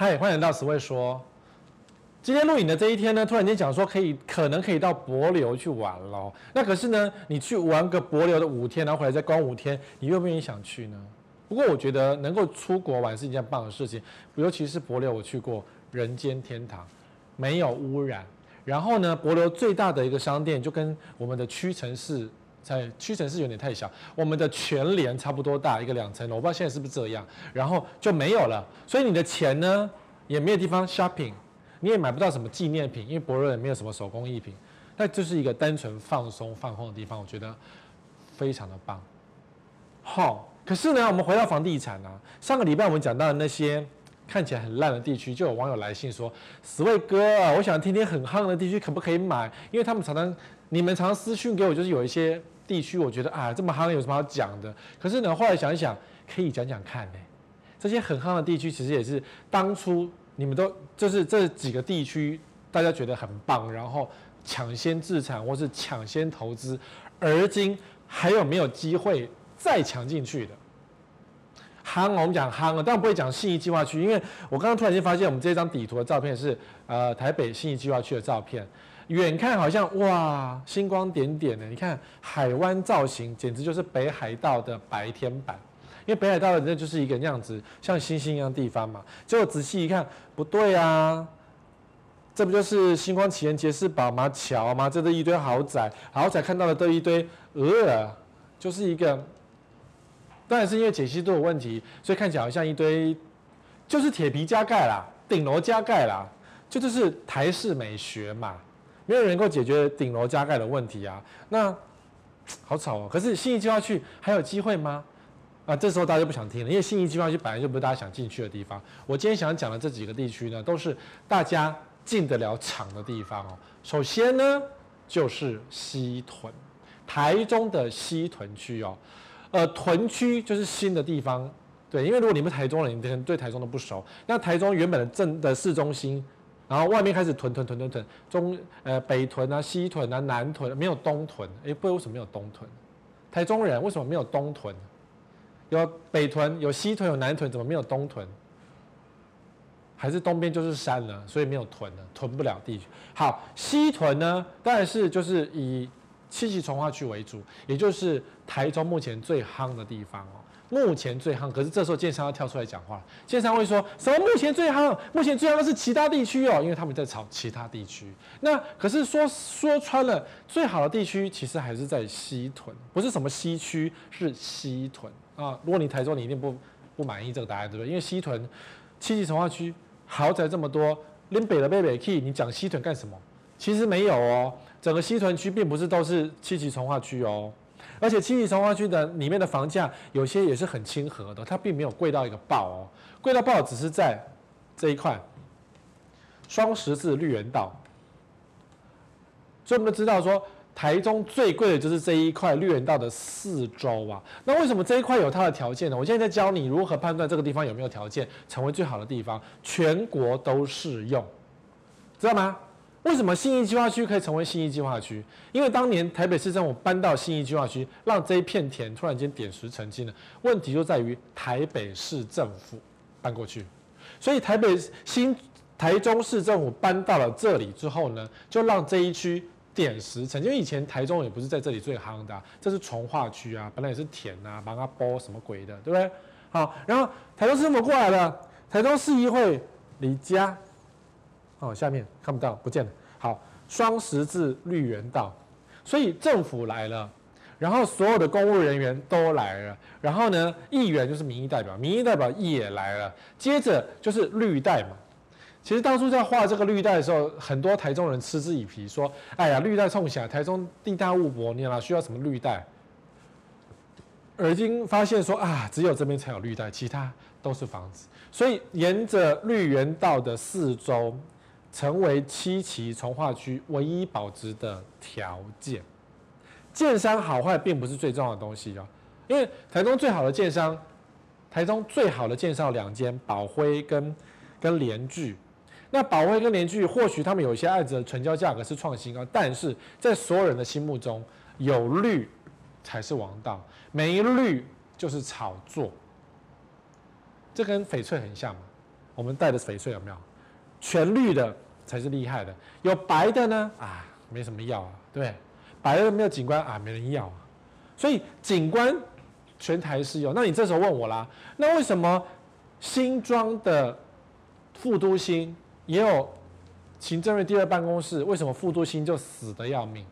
嗨，欢迎到此位说。今天录影的这一天呢，突然间讲说可以，可能可以到帛琉去玩喽。那可是呢，你去玩个帛琉的五天，然后回来再关五天，你愿不愿意想去呢？不过我觉得能够出国玩是一件棒的事情，尤其是帛琉，我去过，人间天堂，没有污染。然后呢，帛琉最大的一个商店就跟我们的屈臣氏在屈臣氏有点太小，我们的全联差不多大，一个两层楼，我不知道现在是不是这样。然后就没有了，所以你的钱呢也没有地方 shopping。你也买不到什么纪念品，因为博瑞也没有什么手工艺品，那就是一个单纯放松放空的地方，我觉得非常的棒。好，可是呢，我们回到房地产啊，上个礼拜我们讲到的那些看起来很烂的地区，就有网友来信说：“死卫哥，我想听听很夯的地区可不可以买？因为他们常常你们常私讯给我，就是有一些地区，我觉得啊这么夯有什么好讲的？可是呢，后来想一想，可以讲讲看呢。这些很夯的地区，其实也是当初。”你们都就是这几个地区，大家觉得很棒，然后抢先置产或是抢先投资，而今还有没有机会再抢进去的？夯，我们讲夯啊，但不会讲信义计划区，因为我刚刚突然间发现，我们这张底图的照片是呃台北信义计划区的照片，远看好像哇星光点点的，你看海湾造型，简直就是北海道的白天版。因为北海道的那就是一个那样子，像星星一样地方嘛。结果仔细一看，不对啊，这不就是星光奇岩杰士宝马桥吗？这都一堆豪宅，豪宅看到的都一堆，呃，就是一个，当然是因为解析度有问题，所以看起来好像一堆，就是铁皮加盖啦，顶楼加盖啦，就这是台式美学嘛，没有人能够解决顶楼加盖的问题啊。那好吵哦，可是信义计划区还有机会吗？啊，这时候大家就不想听了，因为信义计划区本来就不是大家想进去的地方。我今天想讲的这几个地区呢，都是大家进得了场的地方哦。首先呢，就是西屯，台中的西屯区哦。呃，屯区就是新的地方，对，因为如果你们台中人，你可能对台中都不熟。那台中原本的镇的市中心，然后外面开始屯屯屯屯屯，中呃北屯啊、西屯啊、南屯，没有东屯。哎，不知道为什么没有东屯？台中人为什么没有东屯？有北屯，有西屯，有南屯，怎么没有东屯？还是东边就是山了，所以没有屯了，屯不了地。好，西屯呢，当然是就是以七期重划区为主，也就是台中目前最夯的地方哦。目前最夯，可是这时候建商要跳出来讲话，建商会说什么？目前最夯，目前最夯的是其他地区哦，因为他们在炒其他地区。那可是说说穿了，最好的地区其实还是在西屯，不是什么西区，是西屯啊。如果你台中，你一定不不满意这个答案，对不对？因为西屯七级重划区豪宅这么多，连北的北北 key，你讲西屯干什么？其实没有哦，整个西屯区并不是都是七级重划区哦。而且七期重划区的里面的房价有些也是很亲和的，它并没有贵到一个爆哦，贵到爆只是在这一块双十字绿园道。所以我们都知道说，台中最贵的就是这一块绿园道的四周啊。那为什么这一块有它的条件呢？我现在在教你如何判断这个地方有没有条件成为最好的地方，全国都适用，知道吗？为什么信义计划区可以成为信义计划区？因为当年台北市政府搬到信义计划区，让这一片田突然间点石成金了。问题就在于台北市政府搬过去，所以台北新台中市政府搬到了这里之后呢，就让这一区点石成金。因为以前台中也不是在这里最夯的啊，这是重划区啊，本来也是田啊，帮他包什么鬼的，对不对？好，然后台中市政府过来了，台中市议会李家。哦，下面看不到，不见了。好，双十字绿园道，所以政府来了，然后所有的公务人员都来了，然后呢，议员就是民意代表，民意代表也来了，接着就是绿带嘛。其实当初在画这个绿带的时候，很多台中人嗤之以鼻，说：“哎呀，绿带冲起来，台中地大物博，你哪需要什么绿带？”而今发现说啊，只有这边才有绿带，其他都是房子，所以沿着绿园道的四周。成为七期从化区唯一保值的条件，建商好坏并不是最重要的东西哦，因为台中最好的建商，台中最好的建商两间，宝辉跟跟联聚。那宝辉跟联聚或许他们有一些案子的成交价格是创新高，但是在所有人的心目中，有绿才是王道，没绿就是炒作。这跟翡翠很像嘛。我们带的翡翠有没有？全绿的才是厉害的，有白的呢啊，没什么要啊，对，白的没有景观啊，没人要啊。所以景观全台是有。那你这时候问我啦，那为什么新庄的副都心也有行政院第二办公室？为什么副都心就死的要命？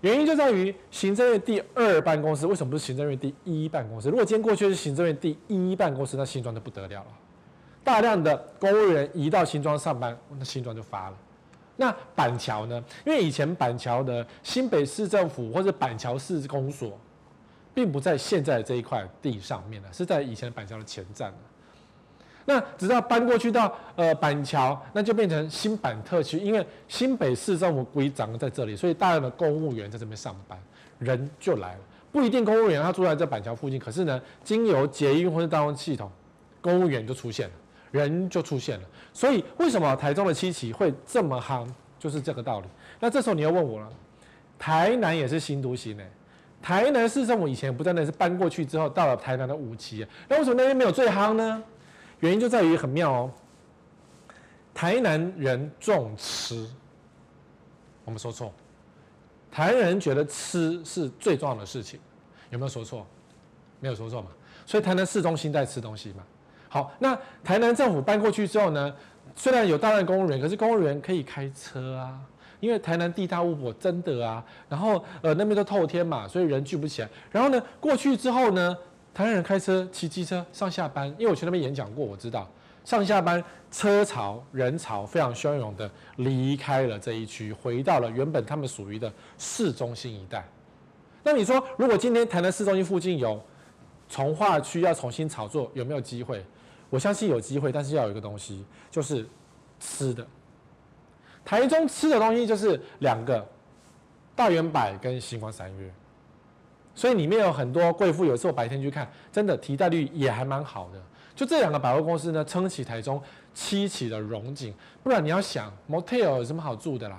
原因就在于行政院第二办公室为什么不是行政院第一办公室？如果今天过去是行政院第一办公室，那新庄就不得了了。大量的公务员移到新庄上班，那新庄就发了。那板桥呢？因为以前板桥的新北市政府或者板桥市公所，并不在现在的这一块地上面了，是在以前板桥的前站。那直到搬过去到呃板桥，那就变成新板特区，因为新北市政府规章在这里，所以大量的公务员在这边上班，人就来了。不一定公务员他住在这板桥附近，可是呢，经由捷运或者大众系统，公务员就出现了，人就出现了。所以为什么台中的七期会这么夯，就是这个道理。那这时候你要问我了，台南也是新都心呢？台南市政府以前不在那，是搬过去之后到了台南的五期，那为什么那边没有最夯呢？原因就在于很妙哦，台南人重吃，我们说错，台南人觉得吃是最重要的事情，有没有说错？没有说错嘛，所以台南市中心在吃东西嘛。好，那台南政府搬过去之后呢，虽然有大量公务员，可是公务员可以开车啊，因为台南地大物博，真的啊，然后呃那边都透天嘛，所以人聚不起来。然后呢，过去之后呢，台湾人开车、骑机车上下班，因为我去那边演讲过，我知道上下班车潮、人潮非常汹涌的离开了这一区，回到了原本他们属于的市中心一带。那你说，如果今天台南市中心附近有从化区要重新炒作，有没有机会？我相信有机会，但是要有一个东西，就是吃的。台中吃的东西就是两个大圆百跟星光三月。所以里面有很多贵妇，有时候白天去看，真的提代率也还蛮好的。就这两个百货公司呢，撑起台中七期的荣景。不然你要想，motel 有什么好住的啦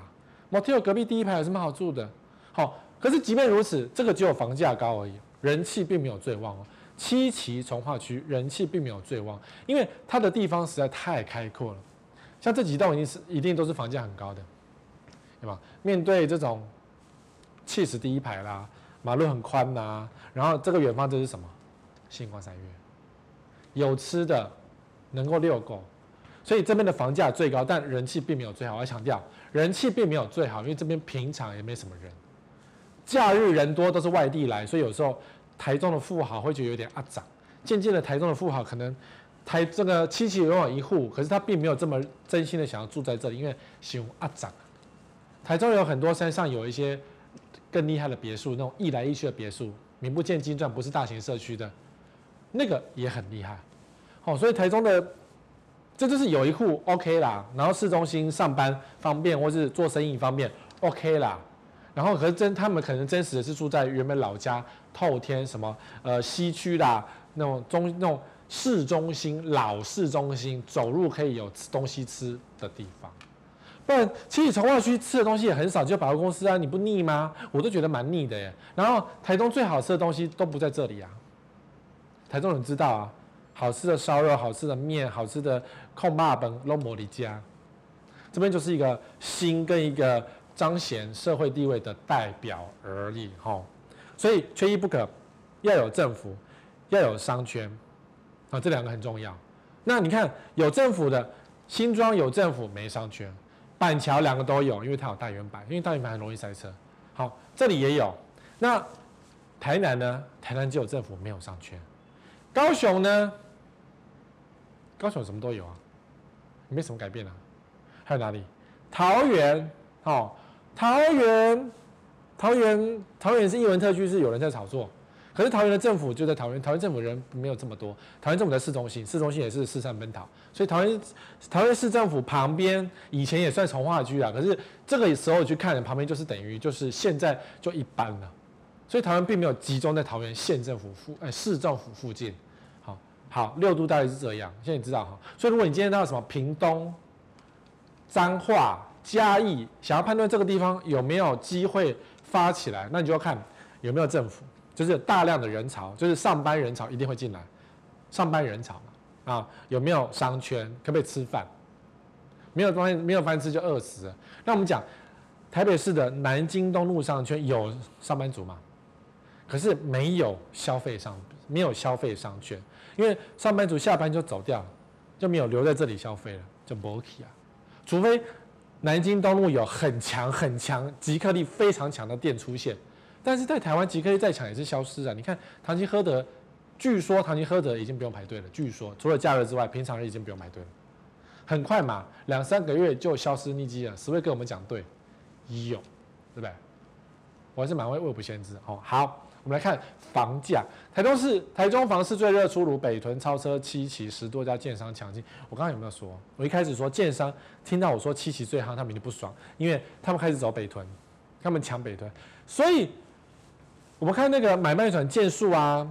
？motel 隔壁第一排有什么好住的？好，可是即便如此，这个只有房价高而已，人气并没有最旺哦。七旗从化区人气并没有最旺，因为它的地方实在太开阔了。像这几栋一定是一定都是房价很高的，对吧？面对这种气势第一排啦。马路很宽呐、然后这个远方这是什么？星光三月，有吃的，能够遛狗，所以这边的房价最高，但人气并没有最好。我要强调，人气并没有最好，因为这边平常也没什么人，假日人多都是外地来，所以有时候台中的富豪会觉得有点阿杂。渐渐的，台中的富豪可能台这个七期拥有一户，可是他并没有这么真心的想要住在这里，因为喜阿杂。台中有很多山上有一些。更厉害的别墅，那种一来一去的别墅，名不见经传，不是大型社区的，那个也很厉害。好，所以台中的这就是有一户 OK 啦，然后市中心上班方便，或是做生意方便 OK 啦。然后可是真他们可能真实的是住在原本老家透天什么呃西区啦，那种中那种市中心老市中心，走路可以有吃东西吃的地方。不然，其实从化区吃的东西也很少，就百货公司啊，你不腻吗？我都觉得蛮腻的耶。然后台东最好吃的东西都不在这里啊。台中人知道啊，好吃的烧肉、好吃的面、好吃的控霸本、龙摩里家，这边就是一个新跟一个彰显社会地位的代表而已吼。所以缺一不可，要有政府，要有商圈啊，这两个很重要。那你看有政府的新庄有政府没商圈。板桥两个都有，因为它有大圆板，因为大圆板很容易塞车。好，这里也有。那台南呢？台南只有政府没有商圈。高雄呢？高雄什么都有啊，没什么改变啊。还有哪里？桃园，哦，桃园，桃园，桃园是英文特区，是有人在炒作。可是桃园的政府就在桃园，桃园政府人没有这么多。桃园政府在市中心，市中心也是四散奔逃，所以桃园桃园市政府旁边以前也算从化区啊。可是这个时候去看，旁边就是等于就是现在就一般了。所以桃园并没有集中在桃园县政府附，呃，市政府附近。好，好，六都大概是这样。现在你知道哈。所以如果你今天到什么屏东、彰化、嘉义，想要判断这个地方有没有机会发起来，那你就要看有没有政府。就是大量的人潮，就是上班人潮一定会进来，上班人潮嘛。啊，有没有商圈，可不可以吃饭？没有东西，没有饭吃就饿死了。那我们讲台北市的南京东路商圈有上班族吗？可是没有消费商，没有消费商圈，因为上班族下班就走掉了，就没有留在这里消费了，就没去啊。除非南京东路有很强很强极客力非常强的店出现，但是在台湾极客力再强也是消失啊。你看唐吉诃德，据说唐吉诃德已经不用排队了，据说除了假日之外，平常日已经不用排队了，很快嘛，两三个月就消失匿迹了。十位跟我们讲对，有，对不对？我还是蛮会未卜先知哦。好。我们来看房价，台中市台中房市最热出炉，北屯、超车、七期十多家建商抢进。我刚刚有没有说？我一开始说建商听到我说七期最夯，他们就不爽，因为他们开始走北屯，他们抢北屯。所以，我们看那个买卖团件数啊，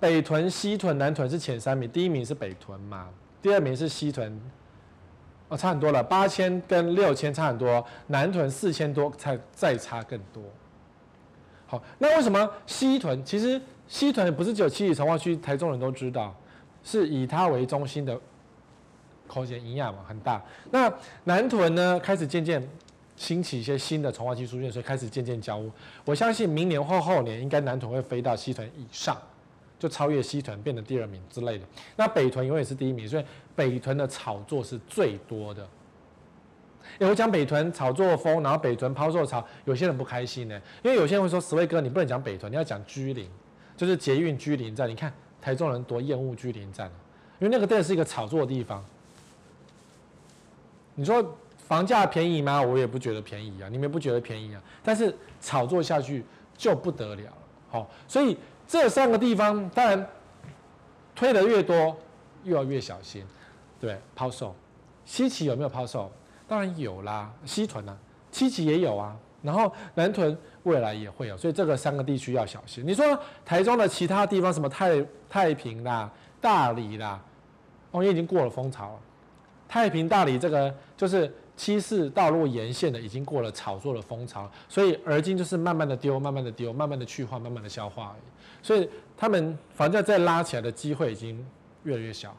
北屯、西屯、南屯是前三名，第一名是北屯嘛，第二名是西屯，哦，差很多了，八千跟六千差很多，南屯四千多才再差更多。好，那为什么西屯？其实西屯不是只有七里重划区，台中人都知道，是以它为中心的空间营养嘛很大。那南屯呢，开始渐渐兴起一些新的重划区出现，所以开始渐渐交屋。我相信明年或后年，应该南屯会飞到西屯以上，就超越西屯，变成第二名之类的。那北屯永远是第一名，所以北屯的炒作是最多的。也会讲北屯炒作风，然后北屯抛售潮，有些人不开心呢，因为有些人会说：“十位哥，你不能讲北屯，你要讲居林，就是捷运居林站。你看台中人多厌恶居林站，因为那个真的是一个炒作的地方。你说房价便宜吗？我也不觉得便宜啊，你们也不觉得便宜啊？但是炒作下去就不得了了。好，所以这三个地方，当然推得越多，又要越小心。对，抛售，西奇有没有抛售？当然有啦，西屯啊，七期也有啊，然后南屯未来也会有，所以这个三个地区要小心。你说台中的其他地方，什么太太平啦、大理啦，哦，也已经过了风潮了。太平、大理这个就是七四道路沿线的，已经过了炒作的风潮，所以而今就是慢慢的丢，慢慢的丢，慢慢的去化，慢慢的消化而已。所以他们房价再拉起来的机会已经越来越小。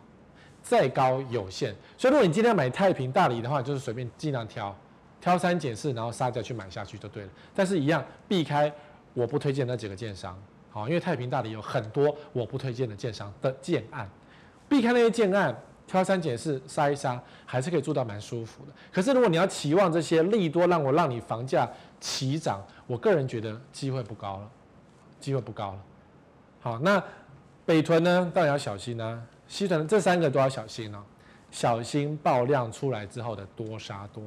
再高有限，所以如果你今天买太平大里的话，就是随便尽量挑，挑三拣四，然后杀价去买下去就对了。但是，一样避开我不推荐那几个建商，好，因为太平大里有很多我不推荐的建商的建案，避开那些建案，挑三拣四杀一杀，还是可以做到蛮舒服的。可是，如果你要期望这些利多让我让你房价齐涨，我个人觉得机会不高了，机会不高了。好，那北屯呢，当然要小心呢、啊。西屯这三个都要小心哦，小心爆量出来之后的多杀多。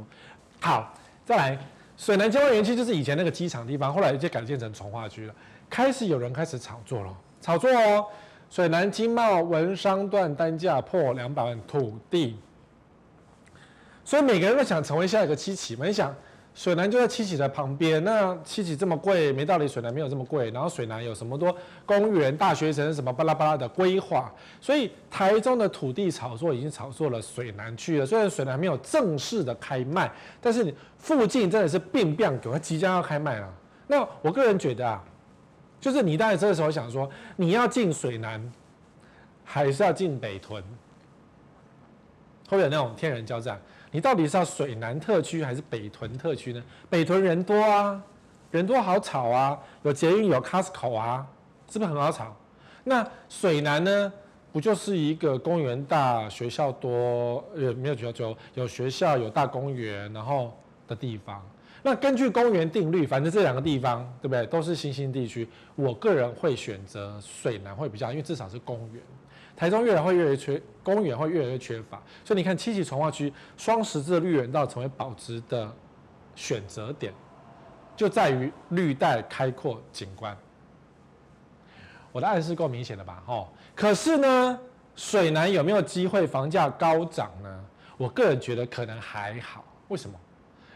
好，再来，水南京湾园区就是以前那个机场地方，后来就改建成重划区了，开始有人开始炒作了，炒作哦。水南经贸文商段单价破两百万土地，所以每个人都想成为下一个七期嘛，你想。水南就在七期的旁边，那七期这么贵，没道理水南没有这么贵。然后水南有什么多公园、大学城什么巴拉巴拉的规划，所以台中的土地炒作已经炒作了水南区了。虽然水南没有正式的开卖，但是附近真的是变变狗，它即将要开卖了。那我个人觉得啊，就是你当然这个时候想说，你要进水南，还是要进北屯，会有那种天人交战。你到底是要水南特区还是北屯特区呢？北屯人多啊，人多好炒啊，有捷运有 Costco 啊，是不是很好炒？那水南呢，不就是一个公园大、学校多，呃，没有学校就有学校有大公园，然后的地方。那根据公园定律，反正这两个地方对不对，都是新兴地区，我个人会选择水南会比较，因为至少是公园。台中越来会越来越缺，公园会越来越缺乏，所以你看七期重划区双十字绿园道成为保值的选择点，就在于绿带开阔景观。我的暗示够明显了吧？哦，可是呢，水南有没有机会房价高涨呢？我个人觉得可能还好。为什么？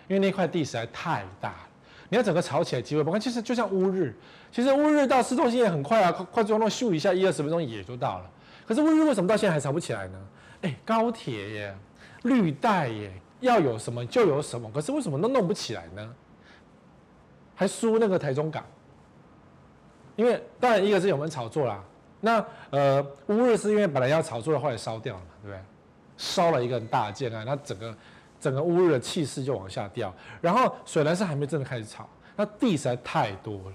因为那块地实在太大了，你要整个炒起来机会不高。其实就像乌日，其实乌日到市中心也很快啊，快快速通咻一下，一二十分钟也就到了。可是乌日为什么到现在还炒不起来呢？哎，高铁耶，绿带耶，要有什么就有什么。可是为什么都弄不起来呢？还输那个台中港。因为当然一个是有没炒作啦，那呃乌日是因为本来要炒作的，后来烧掉了嘛，对不对？烧了一个很大的建案，那整个整个乌日的气势就往下掉。然后水南是还没真的开始炒，那地实在太多了。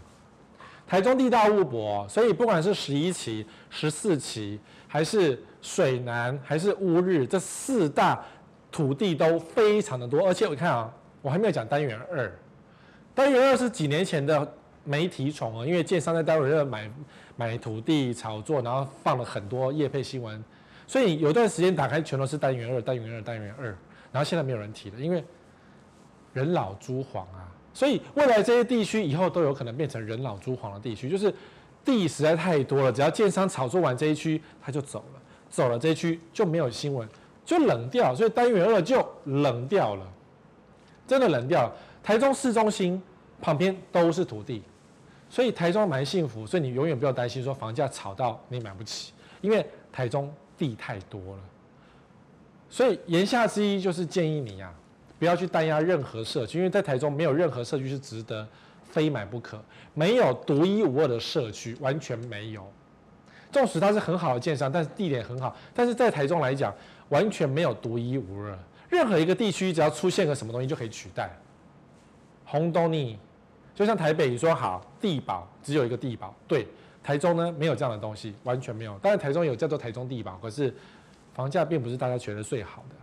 台中地大物博，所以不管是十一期、十四期，还是水南，还是乌日，这四大土地都非常的多。而且我看啊，我还没有讲单元二，单元二是几年前的媒体宠啊，因为建商在单元二买买土地炒作，然后放了很多业配新闻。所以有段时间打开全都是单元二、单元二、单元二，然后现在没有人提了，因为人老珠黄啊，所以未来这些地区以后都有可能变成人老珠黄的地区，就是地实在太多了，只要建商炒作完这一区，他就走了，走了这一区就没有新闻，就冷掉，所以单元二就冷掉了，真的冷掉了。台中市中心旁边都是土地，所以台中蛮幸福，所以你永远不要担心说房价炒到你买不起，因为台中。地太多了，所以言下之意就是建议你呀、啊，不要去单押任何社区，因为在台中没有任何社区是值得非买不可，没有独一无二的社区，完全没有。纵使它是很好的建商，但是地点很好，但是在台中来讲，完全没有独一无二。任何一个地区只要出现个什么东西就可以取代。红豆泥，就像台北，你说好地保只有一个地保，对。台中呢，没有这样的东西，完全没有。当然台中有叫做台中地保，可是房价并不是大家觉得最好的。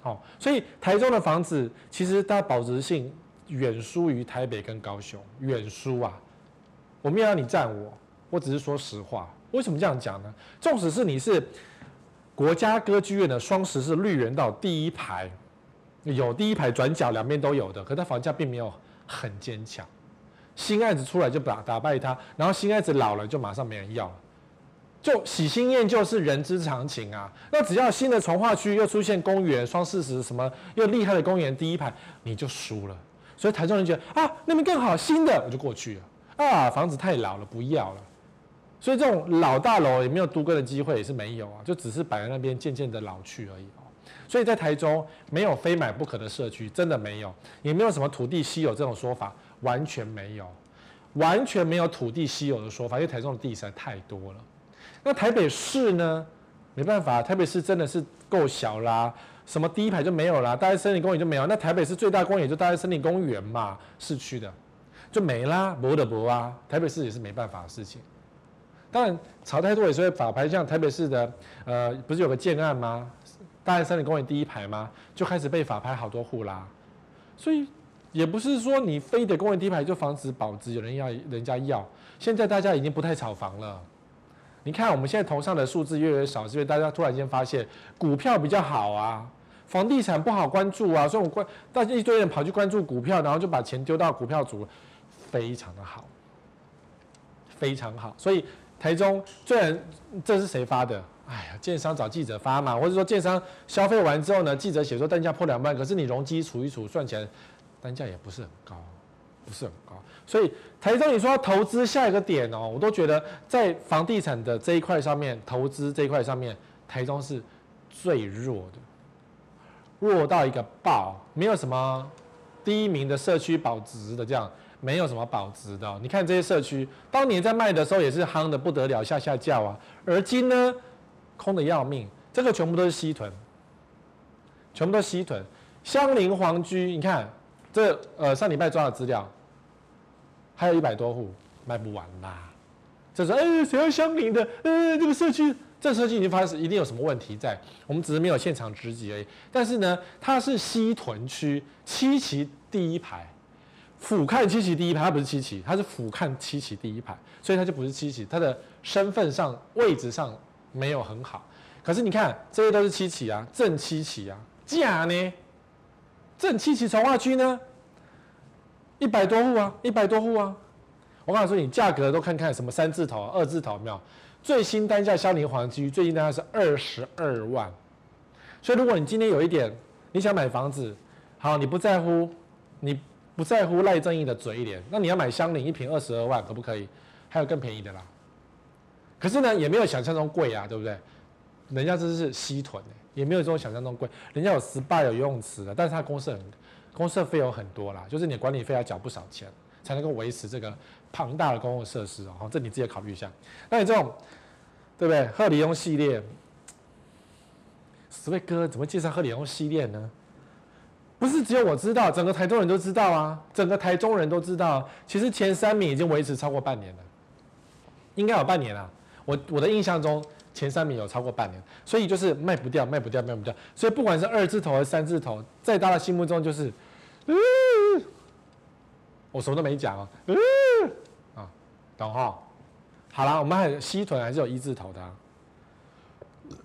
好、所以台中的房子其实它保值性远输于台北跟高雄，远输啊！我没有让你赞我，我只是说实话。为什么这样讲呢？纵使是你是国家歌剧院的双十是绿园道第一排，有第一排转角两边都有的，可它房价并没有很坚强。新案子出来就打打败它，然后新案子老了就马上没人要了，就喜新厌旧是人之常情啊。那只要新的从化区又出现公园双四十什么又厉害的公园第一排，你就输了。所以台中人觉得啊那边更好，新的我就过去了啊，房子太老了不要了。所以这种老大楼也没有都更的机会也是没有啊，就只是摆在那边渐渐的老去而已哦。所以在台中没有非买不可的社区，真的没有，也没有什么土地稀有这种说法。完全没有，完全没有土地稀有的说法，因为台中的地实在太多了。那台北市呢？没办法，台北市真的是够小啦，什么第一排就没有啦，大安森林公园就没有。那台北市最大公园就大安森林公园嘛，市区的就没啦，没得博啊。台北市也是没办法的事情。当然，炒太多也是会法拍，像台北市的呃，不是有个建案吗？大安森林公园第一排吗？就开始被法拍好多户啦，所以。也不是说你非得公园第一排就防止保值，有人要人家要。现在大家已经不太炒房了。你看我们现在头上的数字越来越少，是因为大家突然间发现股票比较好啊，房地产不好关注啊，所以我关大家一堆人跑去关注股票，然后就把钱丢到股票组，非常的好，非常好。所以台中虽然这是谁发的？哎呀，建商找记者发嘛，或者说建商消费完之后呢，记者写说单价破两万，可是你容积除一除算起来。单价也不是很高，不是很高，所以台中你说投资下一个点哦，我都觉得在房地产的这一块上面，投资这一块上面，台中是最弱的，弱到一个爆，没有什么第一名的社区保值的这样，没有什么保值的。你看这些社区，当年在卖的时候也是夯的不得了，下下叫啊，而今呢，空的要命，这个全部都是西屯，全部都是西屯，香邻皇居，你看。这呃上礼拜抓的资料，还有一百多户卖不完啦。这是哎谁要相邻的？呃这个社区，这个社区已经发生一定有什么问题在，我们只是没有现场直击而已。但是呢，它是西屯区七期第一排，俯瞰七期第一排，它不是七期，它是俯瞰七期第一排，所以它就不是七期，它的身份上位置上没有很好。可是你看这些都是七期啊，正七期啊，价呢？正七期重划区呢，一百多户啊，一百多户啊。我告诉你，价格都看看什么三字头、二字头，没有？最新单价香林皇居最近单价是二十二万。所以如果你今天有一点你想买房子，好，你不在乎，你不在乎赖正义的嘴脸，那你要买香林一坪二十二万，可不可以？还有更便宜的啦。可是呢，也没有想象中贵啊，对不对？人家这是西屯、欸也没有这种想象中贵，人家有 SPA 有游泳池的，但是它公设很公设费用很多啦，就是你管理费要缴不少钱，才能够维持这个庞大的公共设施哦。这你自己考虑一下。那你这种，对不对？贺里翁系列，十位哥怎么介绍贺里翁系列呢？不是只有我知道，整个台中人都知道啊，整个台中人都知道。其实前三名已经维持超过半年了，应该有半年了。我我的印象中，前三名有超过半年，所以就是卖不掉，卖不掉，卖不掉。所以不管是二字头还是三字头，在大家心目中就是，嗯，我什么都没讲啊，嗯，啊，懂哈？好了，我们还有西屯还是有一字头的，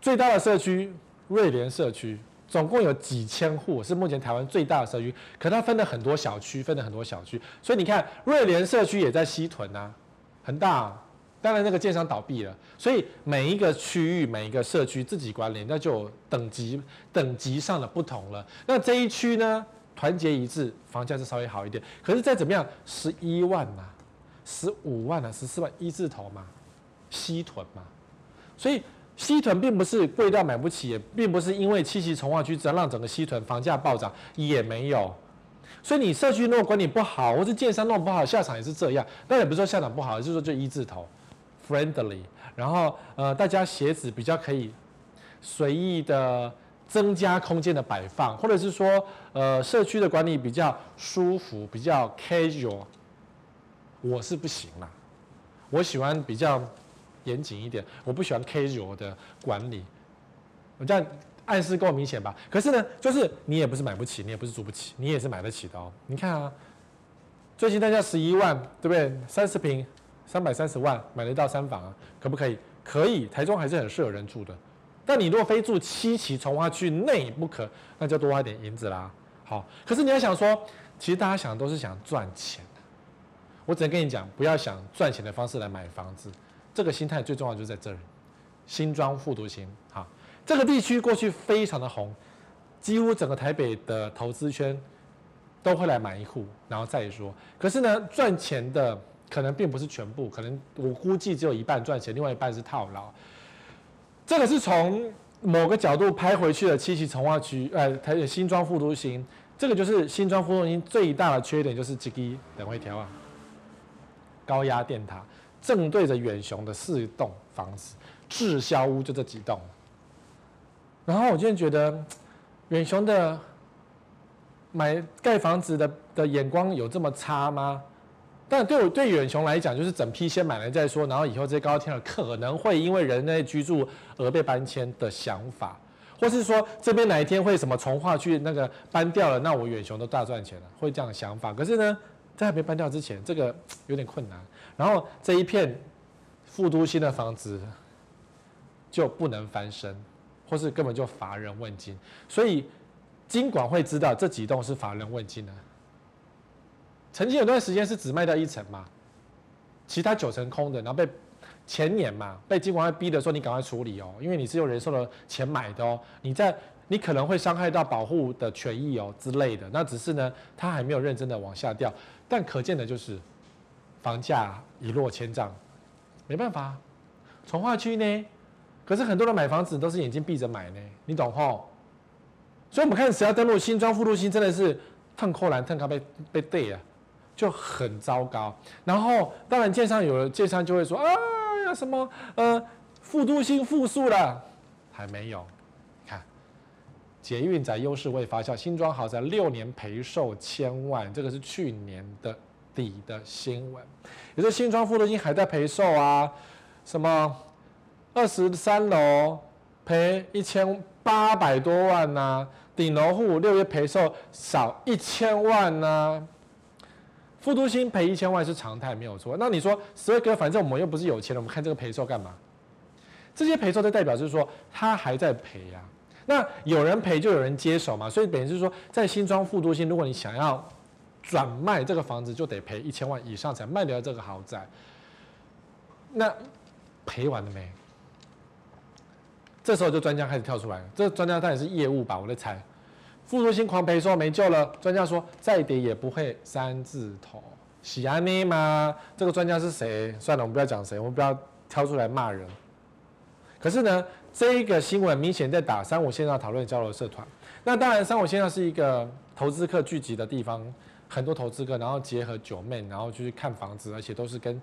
最大的社区瑞联社区。总共有几千户，是目前台湾最大的社区，可它分了很多小区，分了很多小区，所以你看瑞联社区也在西屯呐、很大、当然那个建商倒闭了，所以每一个区域、每一个社区自己管理，那就等级等级上的不同了。那这一区呢，团结一致，房价是稍微好一点，可是再怎么样，十一万呐、十五万、啊，十四万一字头嘛，西屯嘛，所以。西屯并不是贵到买不起，也并不是因为七期重划区只要让整个西屯房价暴涨，也没有。所以你社区如果管理不好，或是建商弄不好，下场也是这样。但也不是说下场不好，就是说就一字头，friendly，然后呃大家鞋子比较可以随意的增加空间的摆放，或者是说呃社区的管理比较舒服，比较 casual。我是不行啦，我喜欢比较。严谨一点，我不喜欢 casual 的管理，我这样暗示够明显吧？可是呢，就是你也不是买不起，你也不是租不起，你也是买得起的哦。你看啊，最近单价十一万，对不对？三十平，三百三十万买得到三房啊？可不可以？可以，台中还是很适合人住的。但你如果非住七期重划区内不可，那就多花点银子啦。好，可是你要想说，其实大家想的都是想赚钱，我只能跟你讲，不要想赚钱的方式来买房子。这个心态最重要就是在这儿，新庄复读型，好，这个地区过去非常的红，几乎整个台北的投资圈都会来买一户，然后再说。可是呢，赚钱的可能并不是全部，可能我估计只有一半赚钱，另外一半是套牢。这个是从某个角度拍回去的七期重划区，呃，台北新庄副都心，这个就是新庄副都心最大的缺点就是这个等会调啊，高压电塔。正对着远雄的四栋房子，滞销屋就这几栋。然后我今天觉得，远雄的买盖房子的的眼光有这么差吗？但对我对远雄来讲，就是整批先买来再说，然后以后这些高天的可能会因为人类居住而被搬迁的想法，或是说这边哪一天会什么从化去那个搬掉了，那我远雄都大赚钱了，会这样的想法。可是呢，在还没搬掉之前，这个有点困难。然后这一片副都新的房子就不能翻身，或是根本就乏人问津，所以金管会知道这几栋是乏人问津的。曾经有段时间是只卖掉一层嘛，其他九层空的，然后被前年嘛被金管会逼的说，你赶快处理哦，因为你是用人寿的钱买的哦，你在你可能会伤害到保护的权益哦之类的。那只是呢，他还没有认真的往下掉，但可见的就是。房价一落千丈，没办法，重划区呢？可是很多人买房子都是眼睛闭着买呢，你懂吼？所以我们看谁要登录新庄副都心，真的是腾扣篮腾卡被被对啊，就很糟糕。然后当然建商有了，建商就会说啊呀什么呃副都心复苏了，还没有。看捷运宅优势未发酵，新庄豪宅六年赔售千万，这个是去年的。底的新闻，也就是新庄副都心还在赔售啊，什么二十三楼赔一千八百多万呐、顶楼户六月赔售少一千万呐、副都心赔一千万是常态没有错。那你说十二哥，反正我们又不是有钱人，我们看这个赔售干嘛？这些赔售就代表就是说他还在赔呀、那有人赔就有人接手嘛，所以等于是说在新庄副都心，如果你想要。转卖这个房子就得赔一千万以上才卖掉这个豪宅，那赔完了没？这时候就专家开始跳出来了，这专家当然是业务吧，我在猜。副都心狂赔说没救了，专家说再跌也不会三字头。喜安妮吗？这个专家是谁？算了，我们不要讲谁，我们不要挑出来骂人。可是呢，这一个新闻明显在打三五线上讨论交流社团。那当然，三五线上是一个投资客聚集的地方。很多投资客，然后结合九妹，然后就去看房子，而且都是跟，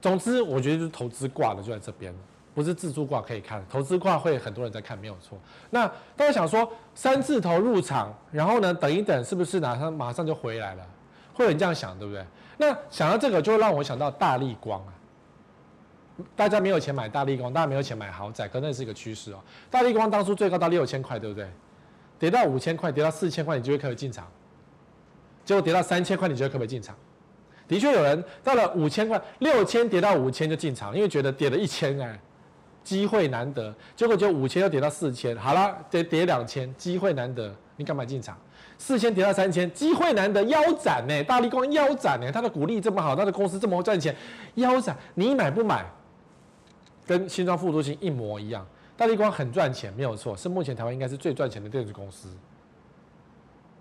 总之我觉得就是投资挂的就在这边，不是自住挂可以看，投资挂会很多人在看，没有错。那大家想说三字头入场，然后呢等一等，是不是马上马上就回来了？会有人这样想，对不对？那想到这个，就会让我想到大立光啊。大家没有钱买大立光，大家没有钱买豪宅，可能是一个趋势哦。大立光当初最高到六千块，对不对？跌到五千块，跌到四千块，你就会可以进场。结果跌到三千块，你觉得可不可以进场？的确有人到了五千块，六千跌到五千就进场，因为觉得跌了一千哎，机会难得。结果就五千又跌到四千，好了，跌跌两千，机会难得，你干嘛进场？四千跌到三千，机会难得，腰斩呢？大力光腰斩呢？它的股利这么好，它的公司这么赚钱，腰斩，你买不买？跟新庄副都心一模一样，大力光很赚钱，没有错，是目前台湾应该是最赚钱的电子公司。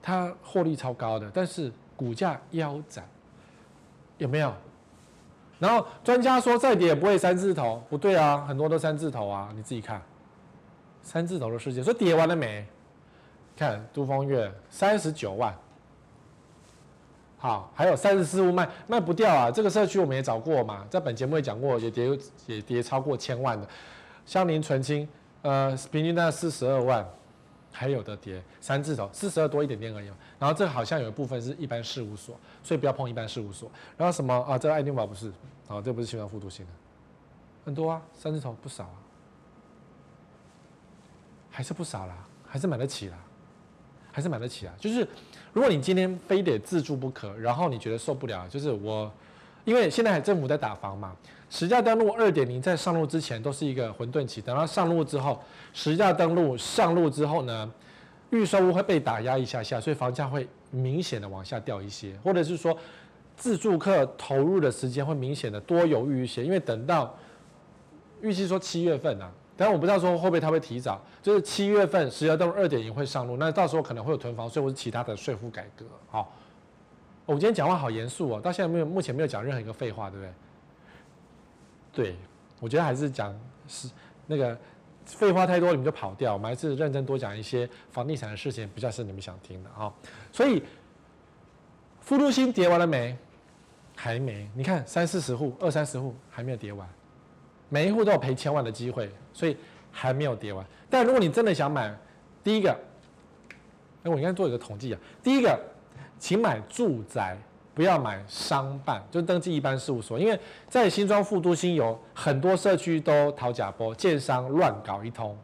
它获利超高的，但是股价腰斩，有没有？然后专家说再跌也不会三字头，不对啊，很多都三字头啊，你自己看，三字头的世界，说跌完了没？看都丰越三十九万。好，还有三十四户卖卖不掉啊！这个社区我们也找过嘛，在本节目也讲过，也跌也跌超过千万的。香林纯清，呃，平均在四十二万，还有的跌三字头，四十二多一点点而已。然后这好像有一部分是一般事务所，所以不要碰一般事务所。然后什么啊？这个爱丁堡不是，啊，这不是新庄副都心的，很多啊，三字头不少啊，还是不少啦，还是买得起啦，还是买得起啊，就是。如果你今天非得自住不可，然后你觉得受不了，就是我，因为现在政府在打房嘛，实价登录二点零在上路之前都是一个混沌期，等到上路之后，实价登录上路之后呢，预售屋会被打压一下下，所以房价会明显的往下掉一些，或者是说自住客投入的时间会明显的多犹豫一些，因为等到预计说七月份啊。但我不知道说会不会他会提早，就是七月份实价登录二点零会上路，那到时候可能会有囤房税或是其他的税负改革。好，我今天讲话好严肃哦，到现在没有目前没有讲任何一个废话，对不对？对，我觉得还是讲是那个废话太多你们就跑掉，我们还是认真多讲一些房地产的事情，比较是你们想听的啊。所以副都心跌完了没？还没，你看三四十户、二三十户还没有跌完。每一户都有赔千万的机会，所以还没有跌完。但如果你真的想买，第一个，哎，我应该做一个统计啊。第一个，请买住宅，不要买商办，就登记一般事务所。因为在新庄副都新有很多社区都讨假波，建商乱搞一通，